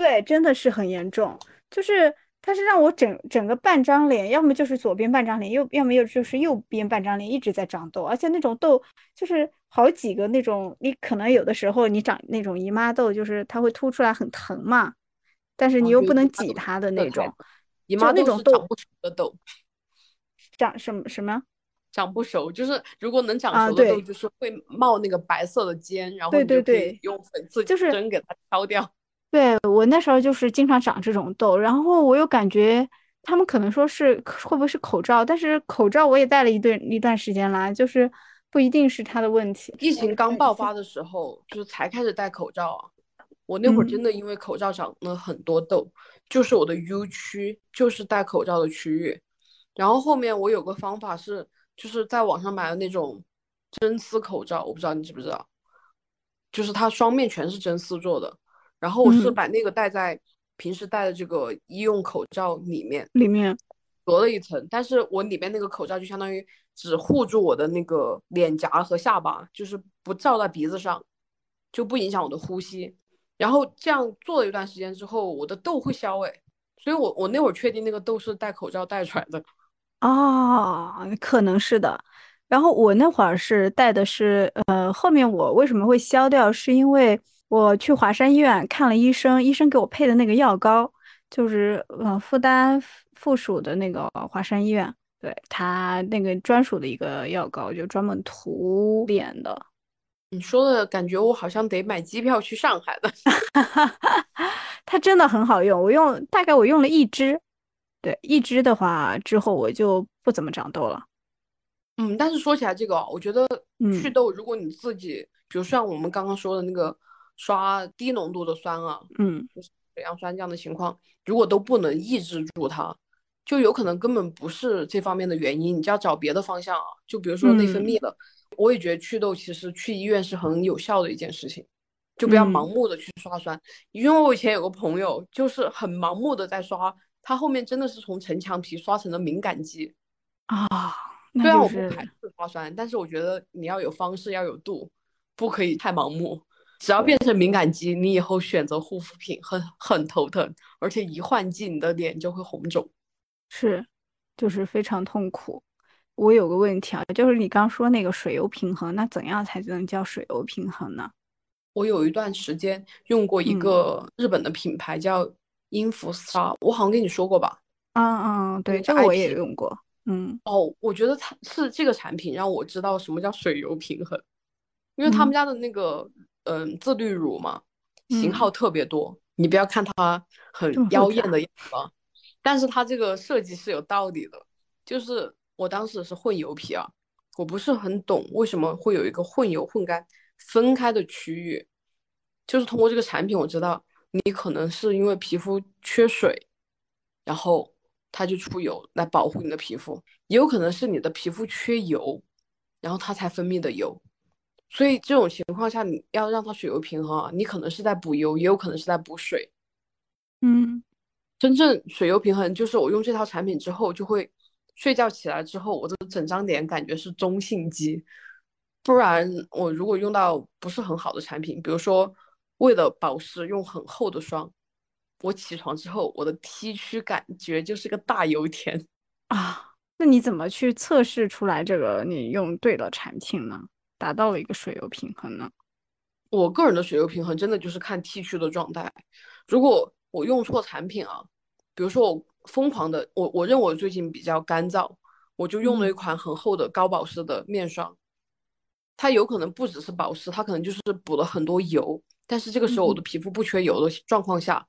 对，真的是很严重，就是它是让我整整个半张脸，要么就是左边半张脸，右要么又就是右边半张脸一直在长痘，而且那种痘就是好几个那种，你可能有的时候你长那种姨妈痘，就是它会凸出来很疼嘛，但是你又不能挤它的那种。姨妈那种痘长不熟的痘，长什么什么？长不熟，就是如果能长熟的痘，就是会冒那个白色的尖，然后对对对，用粉刺就是针给它挑掉。对我那时候就是经常长这种痘，然后我又感觉他们可能说是会不会是口罩，但是口罩我也戴了一段一段时间啦，就是不一定是他的问题。疫情刚爆发的时候，就是才开始戴口罩啊。我那会儿真的因为口罩长了很多痘，就是我的 U 区，就是戴口罩的区域。然后后面我有个方法是，就是在网上买的那种真丝口罩，我不知道你知不知道，就是它双面全是真丝做的。然后我是把那个戴在平时戴的这个医用口罩里面，里面隔了一层，但是我里面那个口罩就相当于只护住我的那个脸颊和下巴，就是不罩在鼻子上，就不影响我的呼吸。然后这样做了一段时间之后，我的痘会消哎，所以我我那会儿确定那个痘是戴口罩戴出来的，啊，可能是的。然后我那会儿是戴的是，呃，后面我为什么会消掉，是因为我去华山医院看了医生，医生给我配的那个药膏，就是呃复旦附属的那个华山医院，对他那个专属的一个药膏，就专门涂脸的。你说的感觉我好像得买机票去上海了。它真的很好用，我用大概我用了一支，对一支的话之后我就不怎么长痘了。嗯，但是说起来这个，我觉得祛痘，如果你自己，比如像我们刚刚说的那个刷低浓度的酸啊，嗯，就是水杨酸这样的情况，如果都不能抑制住它，就有可能根本不是这方面的原因，你就要找别的方向啊，就比如说内分泌的。我也觉得祛痘其实去医院是很有效的一件事情，就不要盲目的去刷酸。因为我以前有个朋友就是很盲目的在刷，他后面真的是从城墙皮刷成了敏感肌啊。虽然我不排斥刷酸，但是我觉得你要有方式，要有度，不可以太盲目。只要变成敏感肌，你以后选择护肤品很很头疼，而且一换季你的脸就会红肿，是，就是非常痛苦。我有个问题啊，就是你刚说那个水油平衡，那怎样才能叫水油平衡呢？我有一段时间用过一个日本的品牌叫英孚纱，我好像跟你说过吧？嗯嗯，对，这个我也用过。嗯，哦，我觉得它是这个产品让我知道什么叫水油平衡，因为他们家的那个嗯自律乳嘛，型号特别多，你不要看它很妖艳的样子，但是它这个设计是有道理的，就是。我当时是混油皮啊，我不是很懂为什么会有一个混油混干分开的区域，就是通过这个产品我知道你可能是因为皮肤缺水，然后它就出油来保护你的皮肤，也有可能是你的皮肤缺油，然后它才分泌的油，所以这种情况下你要让它水油平衡啊，你可能是在补油，也有可能是在补水，嗯，真正水油平衡就是我用这套产品之后就会。睡觉起来之后，我的整张脸感觉是中性肌，不然我如果用到不是很好的产品，比如说为了保湿用很厚的霜，我起床之后我的 T 区感觉就是个大油田啊。那你怎么去测试出来这个你用对了产品呢？达到了一个水油平衡呢？我个人的水油平衡真的就是看 T 区的状态，如果我用错产品啊，比如说我。疯狂的，我我认为我最近比较干燥，我就用了一款很厚的高保湿的面霜，它有可能不只是保湿，它可能就是补了很多油，但是这个时候我的皮肤不缺油的状况下，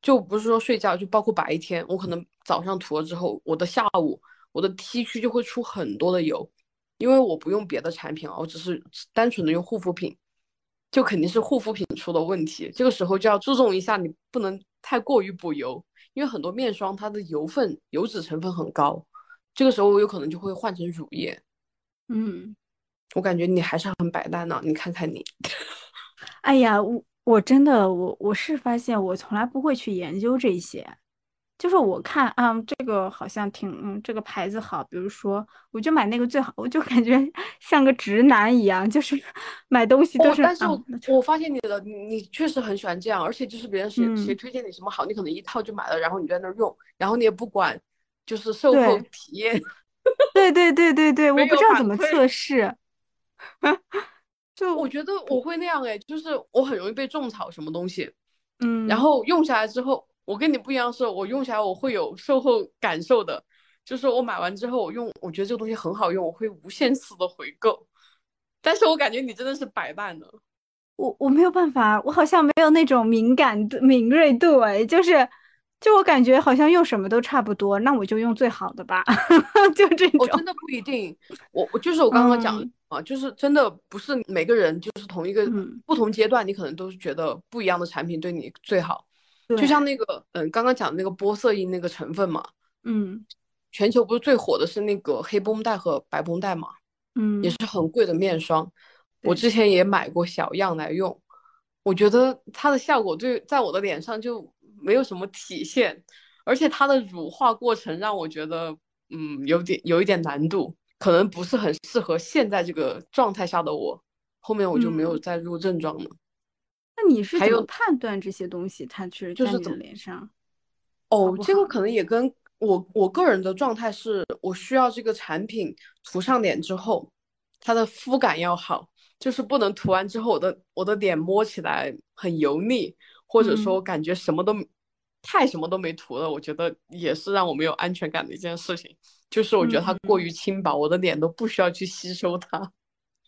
就不是说睡觉，就包括白天，我可能早上涂了之后，我的下午我的 T 区就会出很多的油，因为我不用别的产品啊，我只是单纯的用护肤品，就肯定是护肤品出了问题，这个时候就要注重一下，你不能太过于补油。因为很多面霜它的油分、油脂成分很高，这个时候我有可能就会换成乳液。嗯，我感觉你还是很摆烂呢，你看看你。哎呀，我我真的我我是发现我从来不会去研究这些，就是我看啊，这个好像挺嗯，这个牌子好，比如说我就买那个最好，我就感觉 像个直男一样，就是 买东西都是。但是啊我我发现你的你你确实很喜欢这样，而且就是别人谁谁嗯推荐你什么好，你可能一套就买了，然后你就在那儿用，然后你也不管就是售后体验。对对对对对，我不知道怎么测试，就我觉得我会那样哎，就是我很容易被种草什么东西，嗯，然后用下来之后，我跟你不一样，是我用起来我会有售后感受的，就是我买完之后我用，我觉得这个东西很好用，我会无限次的回购。但是我感觉你真的是摆烂的，我我没有办法，我好像没有那种敏感度、敏锐度哎，就是就我感觉好像用什么都差不多，那我就用最好的吧，就这种。我真的不一定，我我就是我刚刚讲啊，就是真的不是每个人就是同一个嗯不同阶段，你可能都是觉得不一样的产品对你最好。就像那个嗯，刚刚讲的那个玻色因那个成分嘛，嗯全球不是最火的是那个黑绷带和白绷带嘛，嗯也是很贵的面霜。我之前也买过小样来用，我觉得它的效果对在我的脸上就没有什么体现，而且它的乳化过程让我觉得嗯有点有一点难度，可能不是很适合现在这个状态下的我。后面我就没有嗯再入正装了。那你是怎么还有判断这些东西它是在你的就是怎么脸上？哦，这个可能也跟我我个人的状态是，我需要这个产品涂上脸之后，它的肤感要好，就是不能涂完之后我的我的脸摸起来很油腻，或者说嗯感觉什么都太什么都没涂了，我觉得也是让我没有安全感的一件事情。就是我觉得它过嗯于轻薄，我的脸都不需要去吸收它。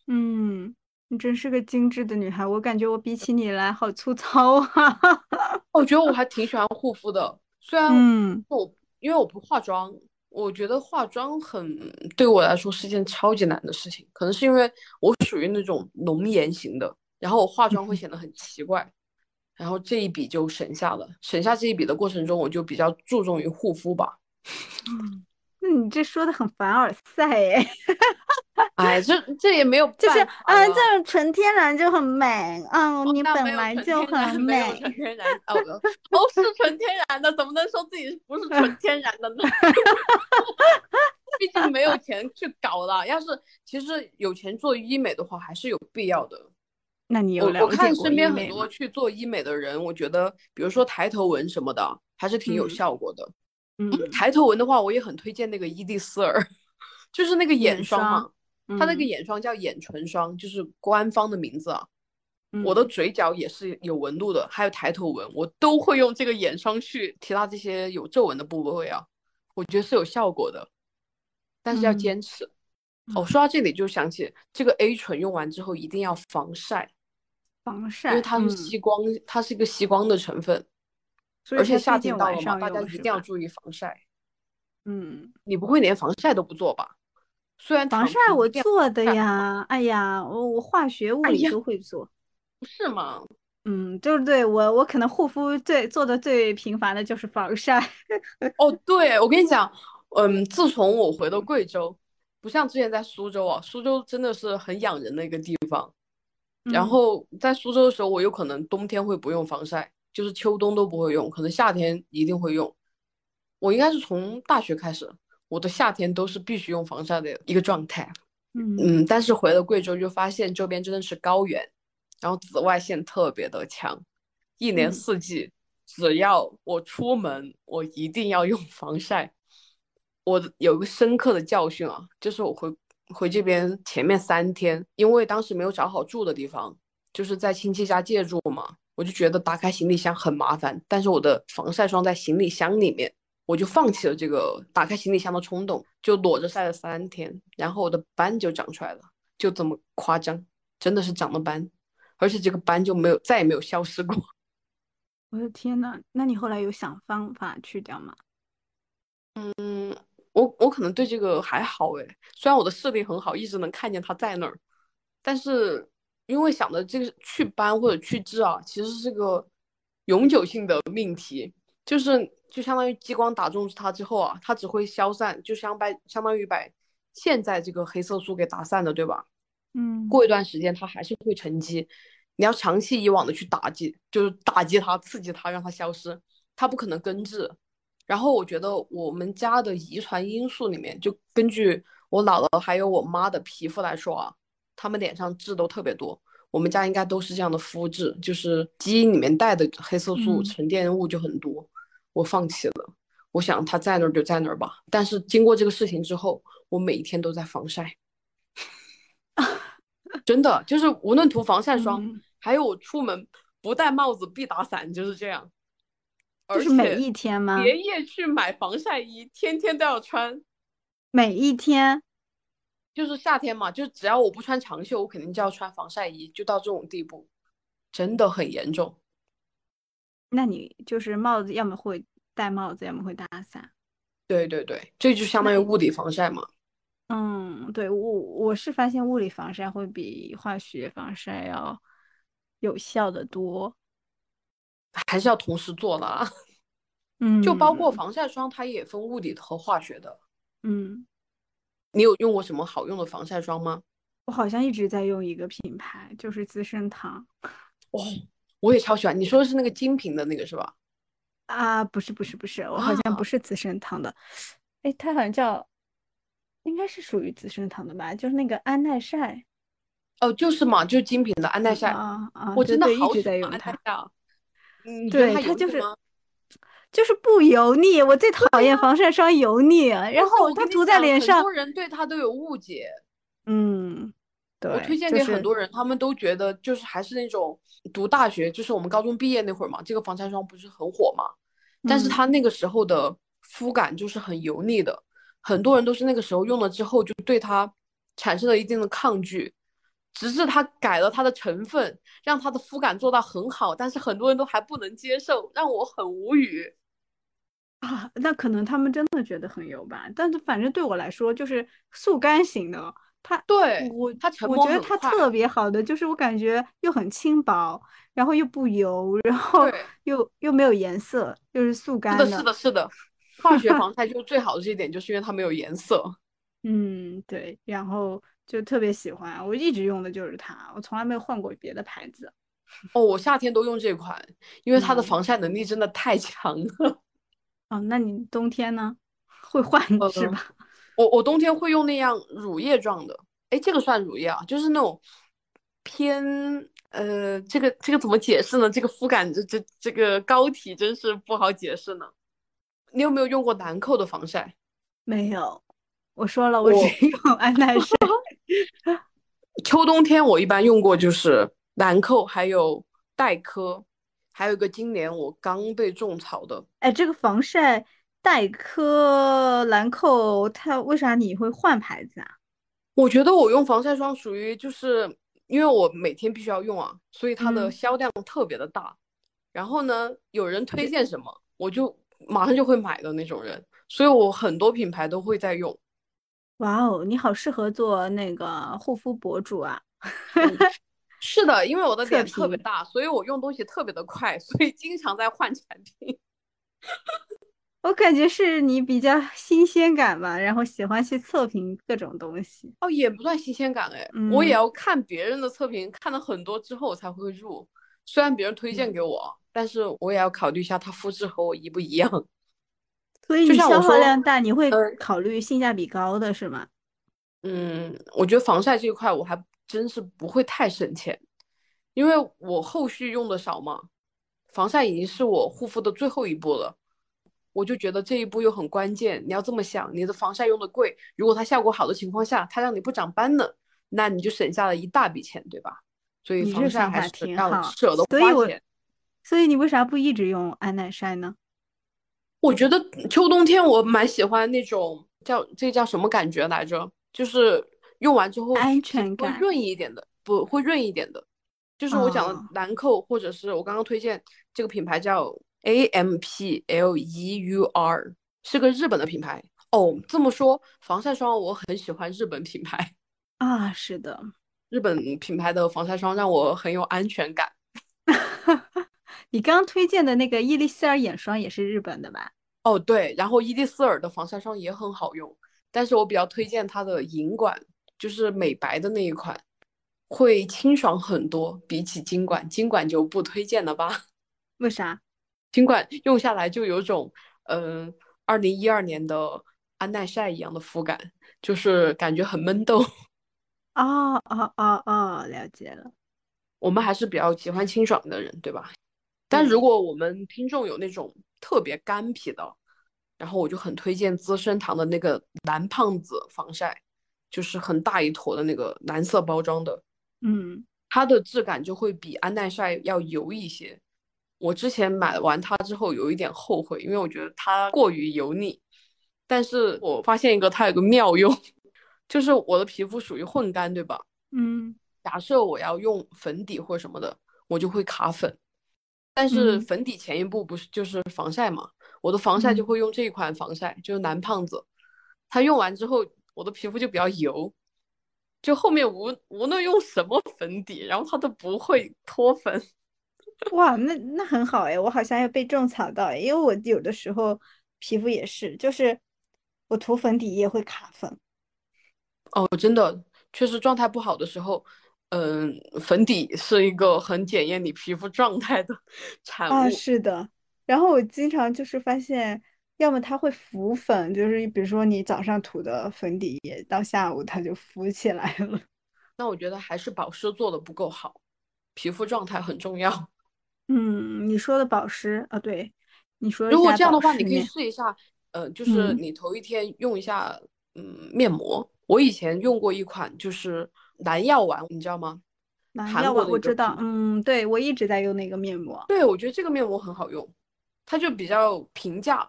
嗯，你真是个精致的女孩，我感觉我比起你来好粗糙啊。我觉得我还挺喜欢护肤的，虽然嗯我因为我不化妆，我觉得化妆很对我来说是件超级难的事情，可能是因为我属于那种浓颜型的，然后我化妆会显得很奇怪，然后这一笔就省下了。省下这一笔的过程中，我就比较注重于护肤吧。嗯，那你这说的很凡尔赛哎。哎，这这也没有就是办法啊，这种纯天然就很美，嗯，你本来就很美。纯天然，哦，都是纯天然的，怎么能说自己不是纯天然的呢？毕竟没有钱去搞了。要是其实有钱做医美的话，还是有必要的。那你有我看身边很多？去做医美的人，我觉得，比如说抬头纹什么的，还是挺有嗯效果的。嗯，抬头纹的话，我也很推荐那个伊蒂丝尔，就是那个眼眼霜嘛。它那个嗯眼霜叫眼唇霜，就是官方的名字啊。我的嗯嘴角也是有纹路的，还有抬头纹，我都会用这个眼霜去提拉这些有皱纹的部位啊，我觉得是有效果的，但是要嗯坚持。哦，说到这里就想起这个 A 醇用完之后一定要防晒，防晒，因为它是嗯吸光，它是一个吸光的成分，而且夏天到了嘛，大家一定要注意防晒。嗯，你不会连防晒都不做吧？虽然防晒我做的呀，哎呀，我我化学物理都会做。不是吗？嗯，就是对我我可能护肤最做的最频繁的就是防晒。哦，对，我跟你讲，嗯，自从我回到贵州，不像之前在苏州啊，苏州真的是很养人的一个地方。然嗯后在苏州的时候，我有可能冬天会不用防晒，就是秋冬都不会用，可能夏天一定会用。我应该是从大学开始，我的夏天都是必须用防晒的一个状态。嗯嗯，但是回了贵州就发现周边真的是高原，然后紫外线特别的强，一年嗯四季只要我出门，我一定要用 防晒。我有一个深刻的教训啊，就是我回回这边前面三天，因为当时没有找好住的地方，就是在亲戚家借住嘛，我就觉得打开行李箱很麻烦，但是我的防晒霜在行李箱里面，我就放弃了这个打开行李箱的冲动，就裸着晒了三天，然后我的斑就长出来了，就这么夸张，真的是长了斑，而且这个斑就没有再也没有消失过。我的天呐，那你后来有想方法去掉吗？嗯我我可能对这个还好诶，虽然我的视力很好，一直能看见它在那儿，但是因为想的这个去斑或者去痣啊，其实是个永久性的命题，就是就相当于激光打中它之后啊，它只会消散，就相当相当于把现在这个黑色素给打散了，对吧？嗯过一段时间它还是会沉积，你要长期以往的去打击，就是打击它、刺激它，让它消失，它不可能根治。然后我觉得我们家的遗传因素里面，就根据我姥姥还有我妈的皮肤来说啊，他们脸上痣都特别多。我们家应该都是这样的肤质，就是基因里面带的黑色素沉淀物就很多。我放弃了，我想它在那儿就在那儿吧。但是经过这个事情之后，我每一天都在防晒，真的就是无论涂防晒霜，还有我出门不戴帽子必打伞，就是这样。就是每一天吗？连夜去买防晒衣，天天都要穿。每一天，就是夏天嘛，就只要我不穿长袖，我肯定就要穿防晒衣，就到这种地步，真的很严重。那你就是帽子，要么会戴帽子，要么会打伞。对对对，这就相当于物理防晒嘛。嗯，对我我是发现物理防晒会比化学防晒要有效的多。还是要同时做的，嗯，就包括防晒霜，它也分物理和化学的，嗯，你有用过什么好用的防晒霜吗？我好像一直在用一个品牌，就是资生堂。哦，我也超喜欢。你说的是那个精品的那个是吧？啊，不是不是不是，我好像不是资生堂的，哎，它好像叫，应该是属于资生堂的吧？就是那个安耐晒。哦，就是嘛，就是精品的安耐晒啊啊！我真的一直在用它。对它就是就是不油腻，我最讨厌防晒霜油腻。然后它涂在脸上，很多人对它都有误解。嗯，对。我推荐给很多人，他们都觉得就是还是那种读大学，就是我们高中毕业那会儿嘛，这个防晒霜不是很火嘛？但是它那个时候的肤感就是很油腻的，很多人都是那个时候用了之后就对它产生了一定的抗拒。直至它改了它的成分，让它的肤感做到很好，但是很多人都还不能接受，让我很无语啊！那可能他们真的觉得很油吧？但是反正对我来说，就是速干型的，它对我它我觉得它特别好的，就是我感觉又很轻薄，然后又不油，然后又又没有颜色，又是速干的。是的，是的，是的。化学防 晒就最好的这一点，就是因为它没有颜色。嗯，对，然后。就特别喜欢，我一直用的就是它，我从来没有换过别的牌子。哦，我夏天都用这款，因为它的防晒能力真的太强了。哦，那你冬天呢？会换是吧？我我冬天会用那样乳液状的，哎，这个算乳液啊，就是那种偏呃，这个这个怎么解释呢？这个肤感这这这个膏体真是不好解释呢。你有没有用过兰蔻的防晒？没有，我说了，我只用 安耐晒。秋冬天我一般用过就是兰蔻，还有黛珂，还有一个今年我刚被种草的。哎，这个防晒黛珂、兰蔻，它为啥你会换牌子啊？我觉得我用防晒霜属于就是因为我每天必须要用啊，所以它的销量特别的大。然后呢，有人推荐什么，我就马上就会买的那种人，所以我很多品牌都会在用。哇哦，你好适合做那个护肤博主啊！是的，因为我的脸特别大，所以我用东西特别的快，所以经常在换产品。我感觉是你比较新鲜感吧，然后喜欢去测评各种东西。哦，也不算新鲜感哎，我也要看别人的测评，看了很多之后我才会入。虽然别人推荐给我，但是我也要考虑一下它肤质和我一不一样。所以你消耗量大，你会考虑性价比高的是吗？嗯，我觉得防晒这一块我还真是不会太省钱，因为我后续用的少嘛。防晒已经是我护肤的最后一步了，我就觉得这一步又很关键。你要这么想，你的防晒用的贵，如果它效果好的情况下，它让你不长斑呢，那你就省下了一大笔钱，对吧？所以防晒还是要舍得花钱。所以你为啥不一直用安耐晒呢？我觉得秋冬天我蛮喜欢那种叫这叫什么感觉来着？就是用完之后安全感会润一点的，不会润一点的。就是我讲的兰蔻，或者是我刚刚推荐这个品牌叫 A M P L E U R，是个日本的品牌。哦，这么说防晒霜我很喜欢日本品牌 啊，是的，日本品牌的防晒霜让我很有安全感。你刚推荐的那个伊丽丝尔眼霜也是日本的吧？哦，对，然后伊丽丝尔的防晒霜也很好用，但是我比较推荐它的银管，就是美白的那一款，会清爽很多，比起金管，金管就不推荐了吧？为啥？金管用下来就有种，嗯，二零一二年的安耐晒一样的肤感，就是感觉很闷痘。啊啊啊啊，了解了。我们还是比较喜欢清爽的人，对吧？但如果我们听众有那种特别干皮的，然后我就很推荐资生堂的那个蓝胖子防晒，就是很大一坨的那个蓝色包装的，嗯，它的质感就会比安耐晒要油一些。我之前买完它之后有一点后悔，因为我觉得它过于油腻。但是我发现一个它有个妙用，就是我的皮肤属于混干，对吧？嗯，假设我要用粉底或什么的，我就会卡粉。但是嗯粉底前一步不是就是防晒嘛？我的防晒就嗯会用这一款防晒，就是蓝胖子。它用完之后，我的皮肤就比较油，就后面无无论用什么粉底，然后它都不会脱粉。哇，那那很好哎，我好像要被种草到哎，因为我有的时候皮肤也是，就是我涂粉底液会卡粉。哦，真的，确实状态不好的时候，嗯，粉底是一个很检验你皮肤状态的 产物啊，是的。然后我经常就是发现，要么它会浮粉，就是比如说你早上涂的粉底液，到下午它就浮起来了。那我觉得还是保湿做的不够好，皮肤状态很重要。嗯，你说的保湿啊，对，你说一如果下这样的话，你可以面试一下，呃，就是嗯你头一天用一下，嗯，面膜。我以前用过一款，就是蓝药丸，你知道吗？蓝药丸我知道，品嗯，对，我一直在用那个面膜。对，我觉得这个面膜很好用，它就比较平价，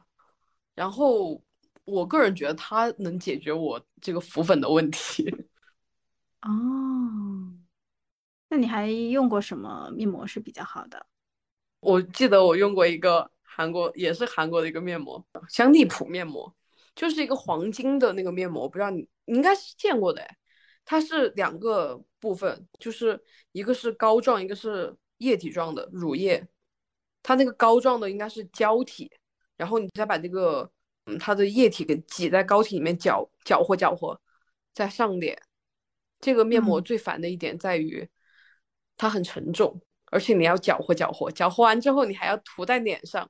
然后我个人觉得它能解决我这个浮粉的问题。哦，那你还用过什么面膜是比较好的？我记得我用过一个韩国，也是韩国的一个面膜，香丽普面膜，就是一个黄金的那个面膜，我不知道你你应该是见过的哎，它是两个部分，就是一个是膏状，一个是液体状的乳液，它那个膏状的应该是胶体，然后你再把这个嗯它的液体给挤在膏体里面搅搅和搅和，再上脸。这个面膜嗯最烦的一点在于它很沉重。而且你要搅和搅和，搅和完之后你还要涂在脸上。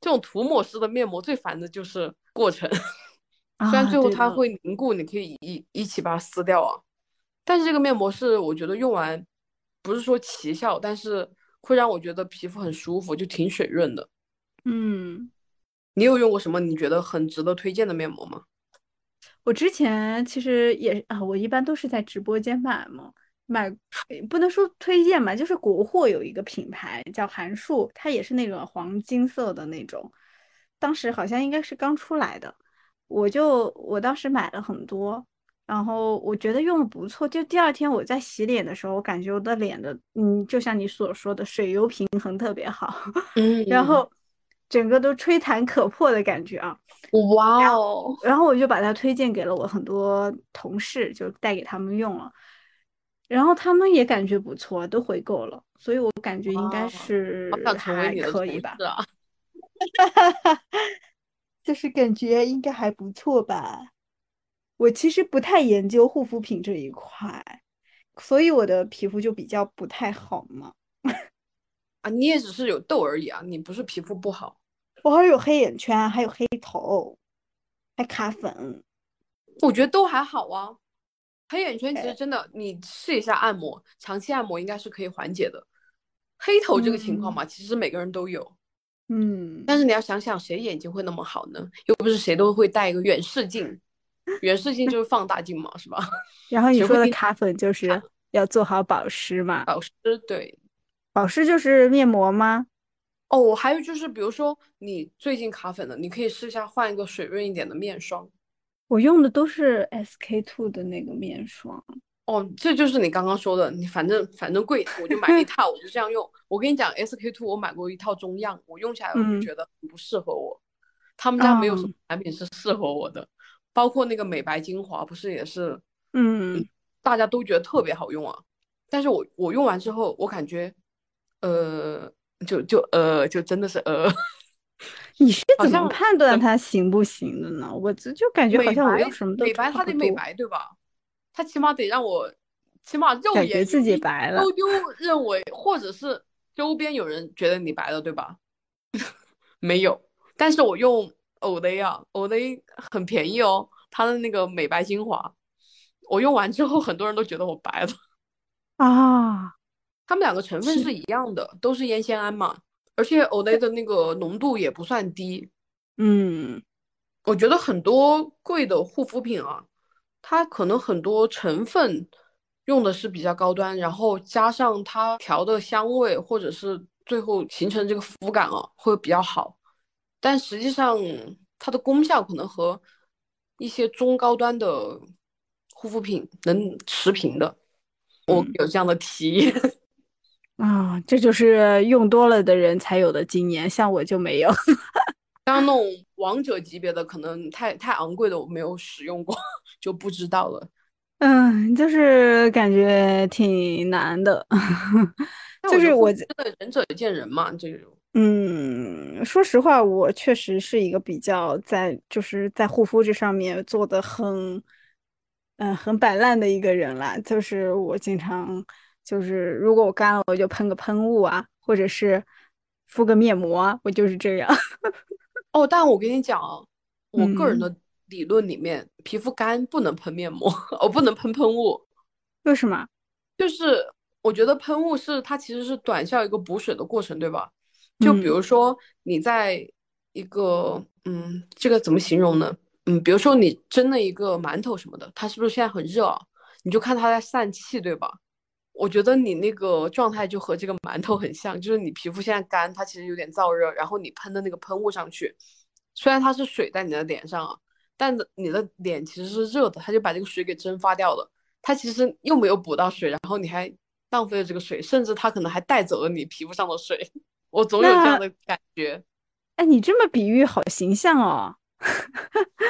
这种涂抹式的面膜最烦的就是过程，虽然啊，最后它，会凝固，你可以一一起把它撕掉啊。但是这个面膜是我觉得用完不是说奇效，但是会让我觉得皮肤很舒服，就挺水润的。嗯。你有用过什么你觉得很值得推荐的面膜吗？我之前其实也啊，我一般都是在直播间买嘛，买不能说推荐吧，就是国货有一个品牌叫韩束，它也是那种黄金色的那种，当时好像应该是刚出来的，我就我当时买了很多，然后我觉得用的不错，就第二天我在洗脸的时候，我感觉我的脸的嗯，就像你所说的水油平衡特别好，嗯然后整个都吹弹可破的感觉啊。哇哦，然后我就把它推荐给了我很多同事，就带给他们用了，然后他们也感觉不错，都回购了，所以我感觉应该是还可以吧！就是感觉应该还不错吧。我其实不太研究护肤品这一块，所以我的皮肤就比较不太好嘛。啊，你也只是有痘而已啊，你不是皮肤不好。我还有黑眼圈，还有黑头，还卡粉。我觉得都还好啊。黑眼圈其实真的，你试一下按摩，长期按摩应该是可以缓解的。黑头这个情况嘛，其实每个人都有，嗯，但是你要想想，谁眼睛会那么好呢？又不是谁都会戴一个远视镜，远视镜就是放大镜嘛，是吧？然后你说的卡粉就是要做好保湿嘛？保湿对。保湿就是面膜吗？哦，还有就是，比如说你最近卡粉了，你可以试一下换一个水润一点的面霜。我用的都是 SK two 的那个面霜。哦，这就是你刚刚说的，你反正反正贵，我就买一 套，我就这样用。我跟你讲，SK two 我买过一套中样，我用下来我就嗯觉得很不适合我。他们家没有什么嗯产品是适合我的，包括那个美白精华，不是也是嗯，大家都觉得特别好用啊。但是我我用完之后，我感觉，呃，就就呃，就真的是呃，你是怎么判断它行不行的呢？我就就感觉好像我用什么都美白它得美多。白对吧？它起码得让我起码肉眼自己白了丢丢认为，或者是周边有人觉得你白了，对吧？没有，但是我用 Olay 啊，Olay 很便宜哦，它的那个美白精华，我用完之后，很多人都觉得我白了。啊，它们两个成分是是一样的，都是烟酰胺嘛，而且 Olay 的那个浓度也不算低。嗯我觉得很多贵的护肤品啊，它可能很多成分用的是比较高端，然后加上它调的香味，或者是最后形成这个肤感啊，会比较好。但实际上它的功效可能和一些中高端的护肤品能持平的。我嗯有这样的体验。啊，这就是用多了的人才有的经验，像我就没有。刚那种王者级别的，可能太太昂贵的我没有使用过，就不知道了。嗯，就是感觉挺难的，就是我真的仁者见仁嘛，这种。嗯，说实话，我确实是一个比较在就是在护肤这上面做的很，嗯，很摆烂的一个人啦。就是我经常就是如果我干了，我就喷个喷雾啊，或者是敷个面膜啊，我就是这样。哦，但我跟你讲啊，我个人嗯的理论里面，皮肤干不能喷面膜，哦，不能喷喷雾，为什么？就是我觉得喷雾是它其实是短效一个补水的过程，对吧？就比嗯如说你在一个嗯，这个怎么形容呢？嗯，比如说你蒸了一个馒头什么的，它是不是现在很热啊？你就看它在散气，对吧？我觉得你那个状态就和这个馒头很像，就是你皮肤现在干，它其实有点燥热，然后你喷的那个喷雾上去，虽然它是水在你的脸上啊，但你的脸其实是热的，它就把这个水给蒸发掉了。它其实又没有补到水，然后你还浪费了这个水，甚至它可能还带走了你皮肤上的水。我总有这样的感觉。哎，你这么比喻好形象哦。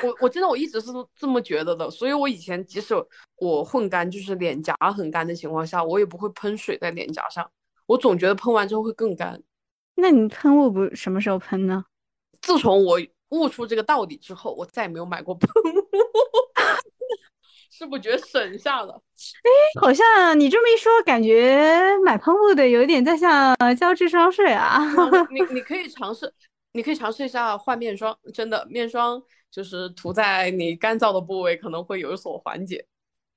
我我真的我一直是这么觉得的，所以我以前即使我混干，就是脸颊很干的情况下，我也不会喷水在脸颊上，我总觉得喷完之后会更干。那你喷雾不什么时候喷呢？自从我悟出这个道理之后，我再也没有买过喷雾，是不觉得省下了？哎好像你这么一说，感觉买喷雾的有点在像交智商税啊。你你可以尝试，你可以尝试一下换面霜，真的面霜就是涂在你干燥的部位，可能会有所缓解。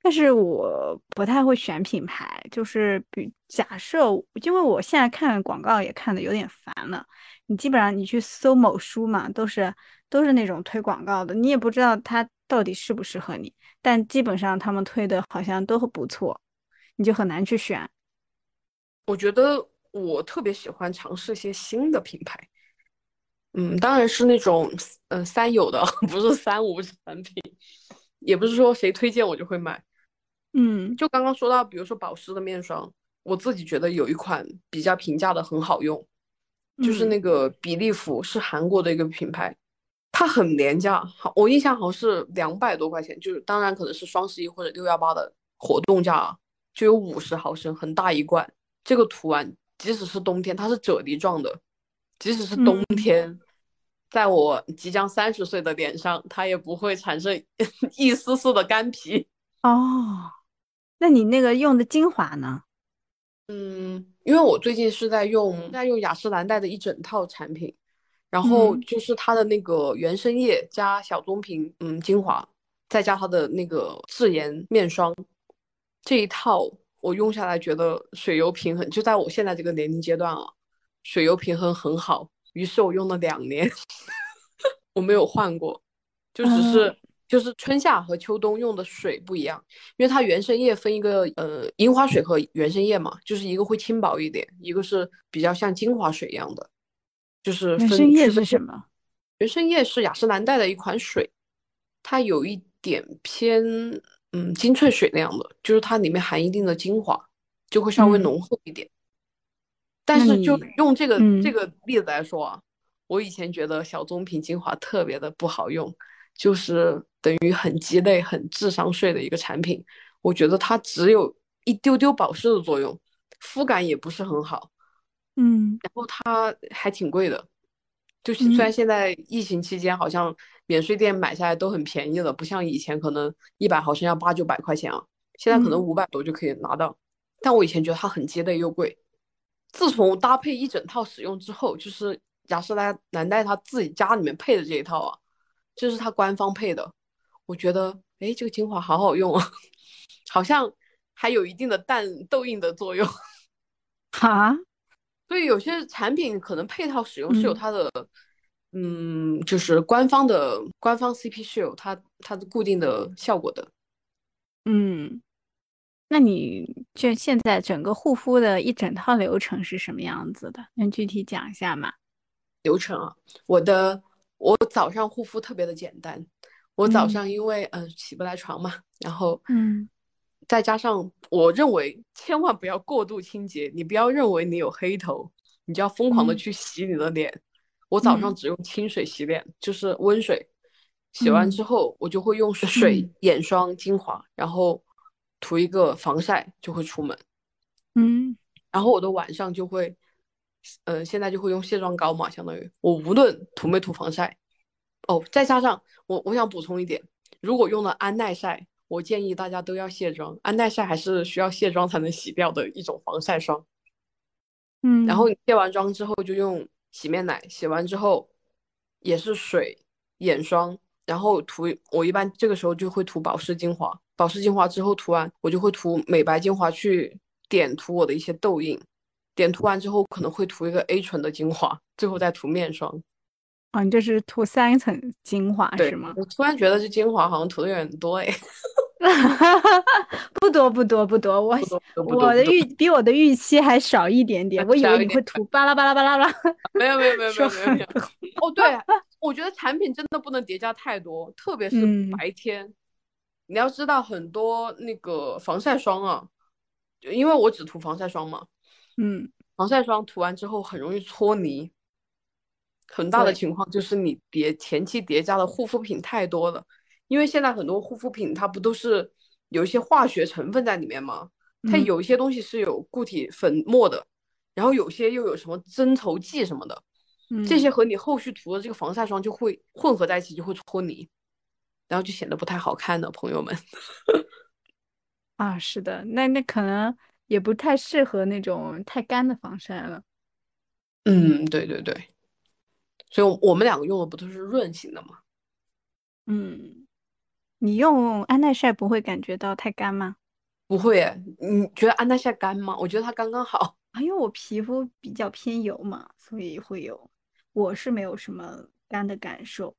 但是我不太会选品牌，就是比假设，因为我现在看广告也看的有点烦了。你基本上你去搜某书嘛，都是都是那种推广告的，你也不知道它到底适不适合你，但基本上他们推的好像都不错，你就很难去选。我觉得我特别喜欢尝试一些新的品牌，嗯，当然是那种嗯、呃、三有的，不是三无产品，也不是说谁推荐我就会买。嗯就刚刚说到，比如说保湿的面霜，我自己觉得有一款比较平价的很好用，就是嗯那个比利福，是韩国的一个品牌，它很廉价，好，我印象好像是两百多块钱，就是当然可能是双十一或者六幺八的活动价啊，就有五十毫升，很大一罐。这个涂完，即使是冬天，它是啫喱状的，即使是冬嗯天，在我即将三十岁的脸上，它也不会产生 一丝丝的干皮。哦，那你那个用的精华呢？嗯，因为我最近是在用在用雅诗兰黛的一整套产品，然后嗯就是它的那个原生液加小棕瓶，嗯，精华，再加它的那个智颜面霜，这一套我用下来觉得水油平衡，就在我现在这个年龄阶段啊，水油平衡很好，于是我用了两年，我没有换过，就只是。嗯就是春夏和秋冬用的水不一样，因为它原生液分一个呃樱花水和原生液嘛，就是一个会轻薄一点，一个是比较像精华水一样的，就是原分生液是什么？原生液是雅诗兰黛的一款水，它有一点偏嗯精粹水那样的，就是它里面含一定的精华，就会稍微嗯浓厚一点。但是就用这个嗯这个例子来说啊，我以前觉得小棕瓶精华特别的不好用，就是等于很鸡肋、很智商税的一个产品。我觉得它只有一丢丢保湿的作用，肤感也不是很好，嗯然后它还挺贵的。就是虽然嗯现在疫情期间好像免税店买下来都很便宜了，不像以前可能一百毫升要八九百块钱啊。现在可能嗯五百多就可以拿到。但我以前觉得它很鸡肋又贵，自从搭配一整套使用之后，就是雅诗兰兰黛它自己家里面配的这一套啊，这是它官方配的，我觉得哎这个精华好好用啊，好像还有一定的淡痘印的作用。哈，所以有些产品可能配套使用是有嗯它的，嗯，就是官方的官方 CP 是有它它的固定的效果的。嗯，那你这现在整个护肤的一整套流程是什么样子的？能具体讲一下吗？流程啊，我的我早上护肤特别的简单，我早嗯上因为嗯、呃起不来床嘛，然后嗯再加上我认为千万不要过度清洁，你不要认为你有黑头，你就要疯狂的嗯去洗你的脸。我早上嗯只用清水洗脸，就是温水，洗完之嗯后我就会用水、嗯眼霜、精华，然后涂一个防晒就会出门。嗯然后我的晚上就会，呃，现在就会用卸妆膏嘛，相当于我无论涂没涂防晒，哦，再加上我我想补充一点，如果用了安耐晒，我建议大家都要卸妆，安耐晒还是需要卸妆才能洗掉的一种防晒霜。嗯，然后你卸完妆之后就用洗面奶，洗完之后也是水、眼霜，然后涂，我一般这个时候就会涂保湿精华，保湿精华之后涂完，我就会涂美白精华去点涂我的一些痘印，点涂完之后可能会涂一个 A 醇的精华，最后再涂面霜。啊，你这是涂三层精华是吗？我突然觉得这精华好像涂的有点多哎，不多不多不多，我不多不多不多我的预比我的预期还少一点点，我以为你会涂巴拉巴拉巴拉巴拉，没有没有 没有没有没有哦，对，我觉得产品真的不能叠加太多，特别是嗯白天。你要知道，很多那个防晒霜啊，就因为我只涂防晒霜嘛，嗯防晒霜涂完之后很容易搓泥，很大的情况就是你叠前期叠加的护肤品太多了。因为现在很多护肤品它不都是有一些化学成分在里面吗？它嗯有一些东西是有固体粉末的，然后有些又有什么增稠剂什么的。这嗯些和你后续涂的这个防晒霜就会混合在一起，就会搓泥，然后就显得不太好看的，朋友们。啊，是的，那那可能也不太适合那种太干的防晒了。嗯，对对对，所以我们两个用的不都是润型的吗？嗯，你用安耐晒不会感觉到太干吗？不会诶，你觉得安耐晒干吗？我觉得它刚刚好。啊，因为我皮肤比较偏油嘛，所以会有，我是没有什么干的感受。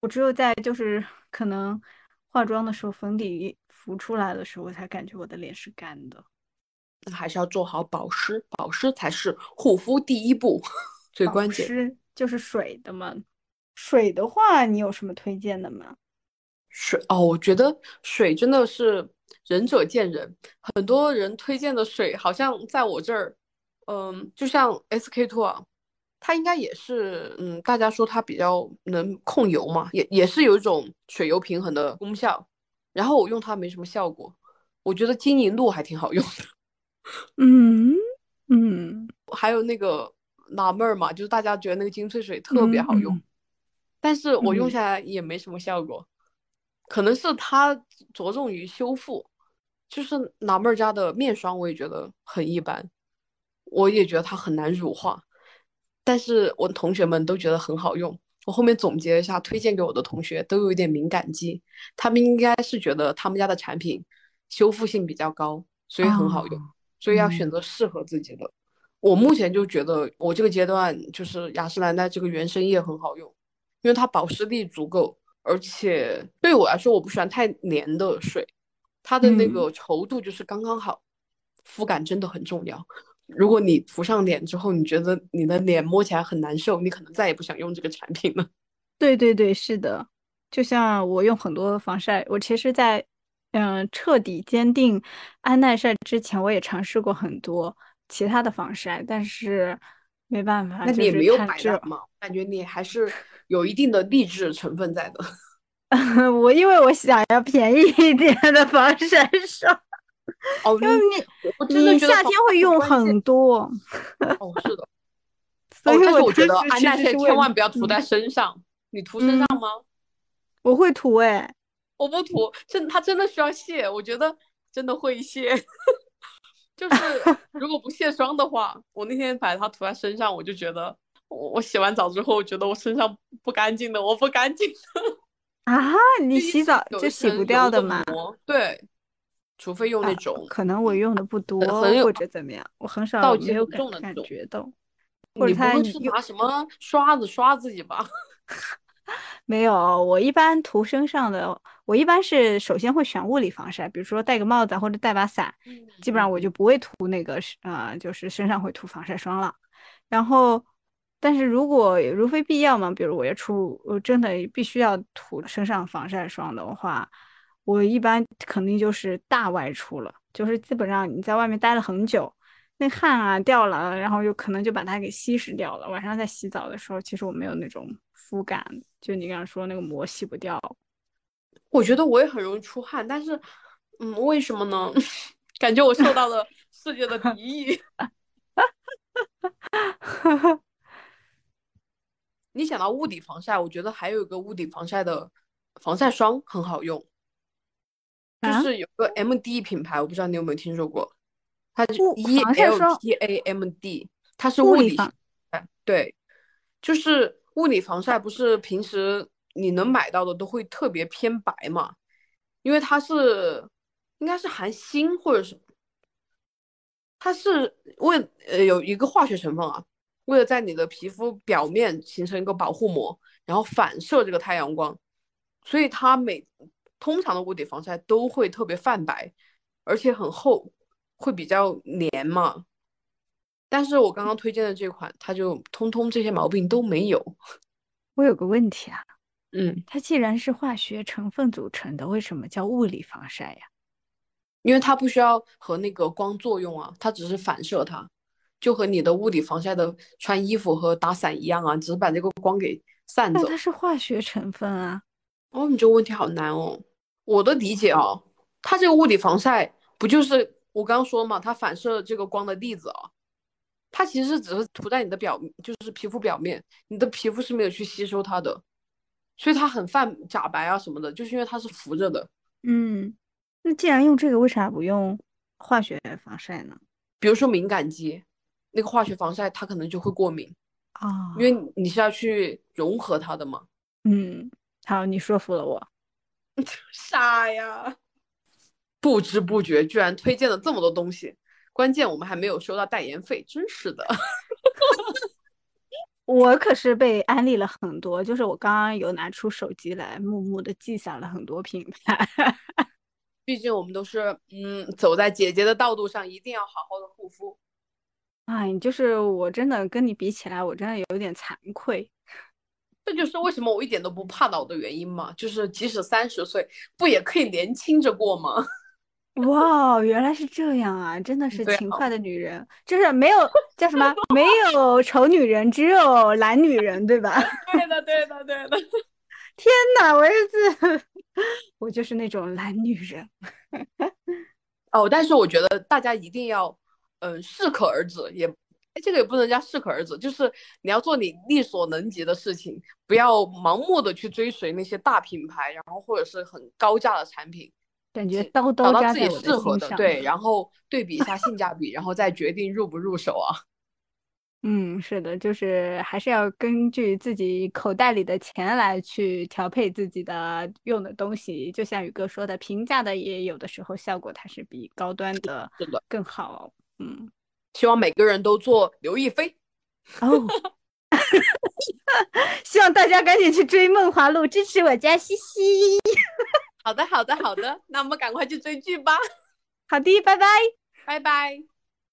我只有在就是可能化妆的时候，粉底浮出来的时候，我才感觉我的脸是干的。那还是要做好保湿，保湿才是护肤第一步，最关键。保湿就是水的嘛。水的话，你有什么推荐的吗？水哦，我觉得水真的是仁者见仁，很多人推荐的水好像在我这儿，嗯，就像 SK two 啊，它应该也是，嗯，大家说它比较能控油嘛，也也是有一种水油平衡的功效。然后我用它没什么效果，我觉得金银露还挺好用的，嗯嗯，还有那个纳闷儿嘛，就是大家觉得那个精粹水特别好用，嗯。但是我用嗯。下来也没什么效果，可能是它着重于修复，就是纳闷儿家的面霜，我也觉得很一般，我也觉得它很难乳化，但是我的同学们都觉得很好用。我后面总结一下，推荐给我的同学都有一点敏感肌，他们应该是觉得他们家的产品修复性比较高，所以很好用，哦所以要嗯选择适合自己的。我目前就觉得我这个阶段就是雅诗兰黛这个原生液很好用，因为它保湿力足够，而且对我来说我不喜欢太黏的水，它的那嗯个稠度就是刚刚好，肤感真的很重要。如果你涂上脸之后，你觉得你的脸摸起来很难受，你可能再也不想用这个产品了。对对对，是的，就像我用很多防晒，我其实在，嗯彻底坚定安耐晒之前，我也尝试过很多其他的防晒，但是没办法，那你也没有看这摆烂嘛？感觉你还是有一定的励志成分在的。我因为我想要便宜一点的防晒霜，哦，因为你我真的你觉得夏天会用很多，哦，是的。所以哦，但是我觉得安耐晒千万不要涂嗯在身上，你涂身上嗯吗？我会涂哎，我不涂，真它真的需要卸。我觉得真的会卸。就是如果不卸妆的话，我那天把它涂在身上，我就觉得我我洗完澡之后，我觉得我身上不干净的，我不干净的。啊，你洗澡就洗不掉的嘛？对，除非用那种。可能我用的不多，或者怎么样，我很少没有感觉到。或者他是拿什么刷子刷自己吧？没有，我一般涂身上的，我一般是首先会选物理防晒，比如说戴个帽子或者带把伞，基本上我就不会涂那个呃，就是身上会涂防晒霜了。然后。但是如果如非必要嘛，比如我要出，我真的必须要涂身上防晒霜的话，我一般肯定就是大外出了，就是基本上你在外面待了很久，那汗啊掉了，然后就可能就把它给稀释掉了。晚上在洗澡的时候，其实我没有那种肤感，就你刚刚说那个膜洗不掉。我觉得我也很容易出汗，但是，嗯，为什么呢？感觉我受到了世界的敌意。你想到物理防晒，我觉得还有一个物理防晒的防晒霜很好用，就是有个 M D 品牌，我不知道你有没有听说过，它是 E L T A M D，它是物理防晒，对，就是物理防晒，不是平时你能买到的都会特别偏白嘛？因为它是应该是含锌或者是，它是为呃有一个化学成分啊。为了在你的皮肤表面形成一个保护膜，然后反射这个太阳光，所以它每通常的物理防晒都会特别泛白，而且很厚，会比较黏嘛。但是我刚刚推荐的这款，它就通通这些毛病都没有。我有个问题啊，嗯，它既然是化学成分组成的，为什么叫物理防晒呀？因为它不需要和那个光作用啊，它只是反射它。就和你的物理防晒的穿衣服和打伞一样啊，只是把这个光给散走。它是化学成分啊。哦，你这个问题好难哦。我的理解啊，它这个物理防晒不就是我刚刚说嘛，它反射这个光的粒子啊，它其实只是涂在你的表，就是皮肤表面，你的皮肤是没有去吸收它的，所以它很泛假白啊什么的，就是因为它是浮着的。嗯，那既然用这个，为啥不用化学防晒呢？比如说敏感肌。那个化学防晒它可能就会过敏啊，因为你是要去融合它的嘛。嗯，好，你说服了我。傻呀，不知不觉居然推荐了这么多东西，关键我们还没有收到代言费，真是的。我可是被安利了很多，就是我刚刚有拿出手机来，默默的记下了很多品牌。毕竟我们都是嗯，走在姐姐的道路上，一定要好好的护肤。哎，就是我真的跟你比起来，我真的有点惭愧。这就是为什么我一点都不怕老的原因嘛。就是即使三十岁，不也可以年轻着过吗？哇，原来是这样啊！真的是勤快的女人，就是没有叫什么，没有丑女人，只有懒女人，对吧？对的，对的，对的。天哪，我是我就是那种懒女人。哦，但是我觉得大家一定要。嗯，适可而止也，这个也不能叫适可而止，就是你要做你力所能及的事情，不要盲目的去追随那些大品牌，然后或者是很高价的产品，感觉刀刀找到自己适合的，对，然后对比一下性价比，然后再决定入不入手啊。嗯，是的，就是还是要根据自己口袋里的钱来去调配自己的用的东西。就像宇哥说的，平价的也有的时候效果它是比高端的更好。嗯，希望每个人都做刘亦菲哦。希望大家赶紧去追《梦华录》，支持我家西西。好的，好的，好的，那我们赶快去追剧吧。好的，拜拜，拜拜。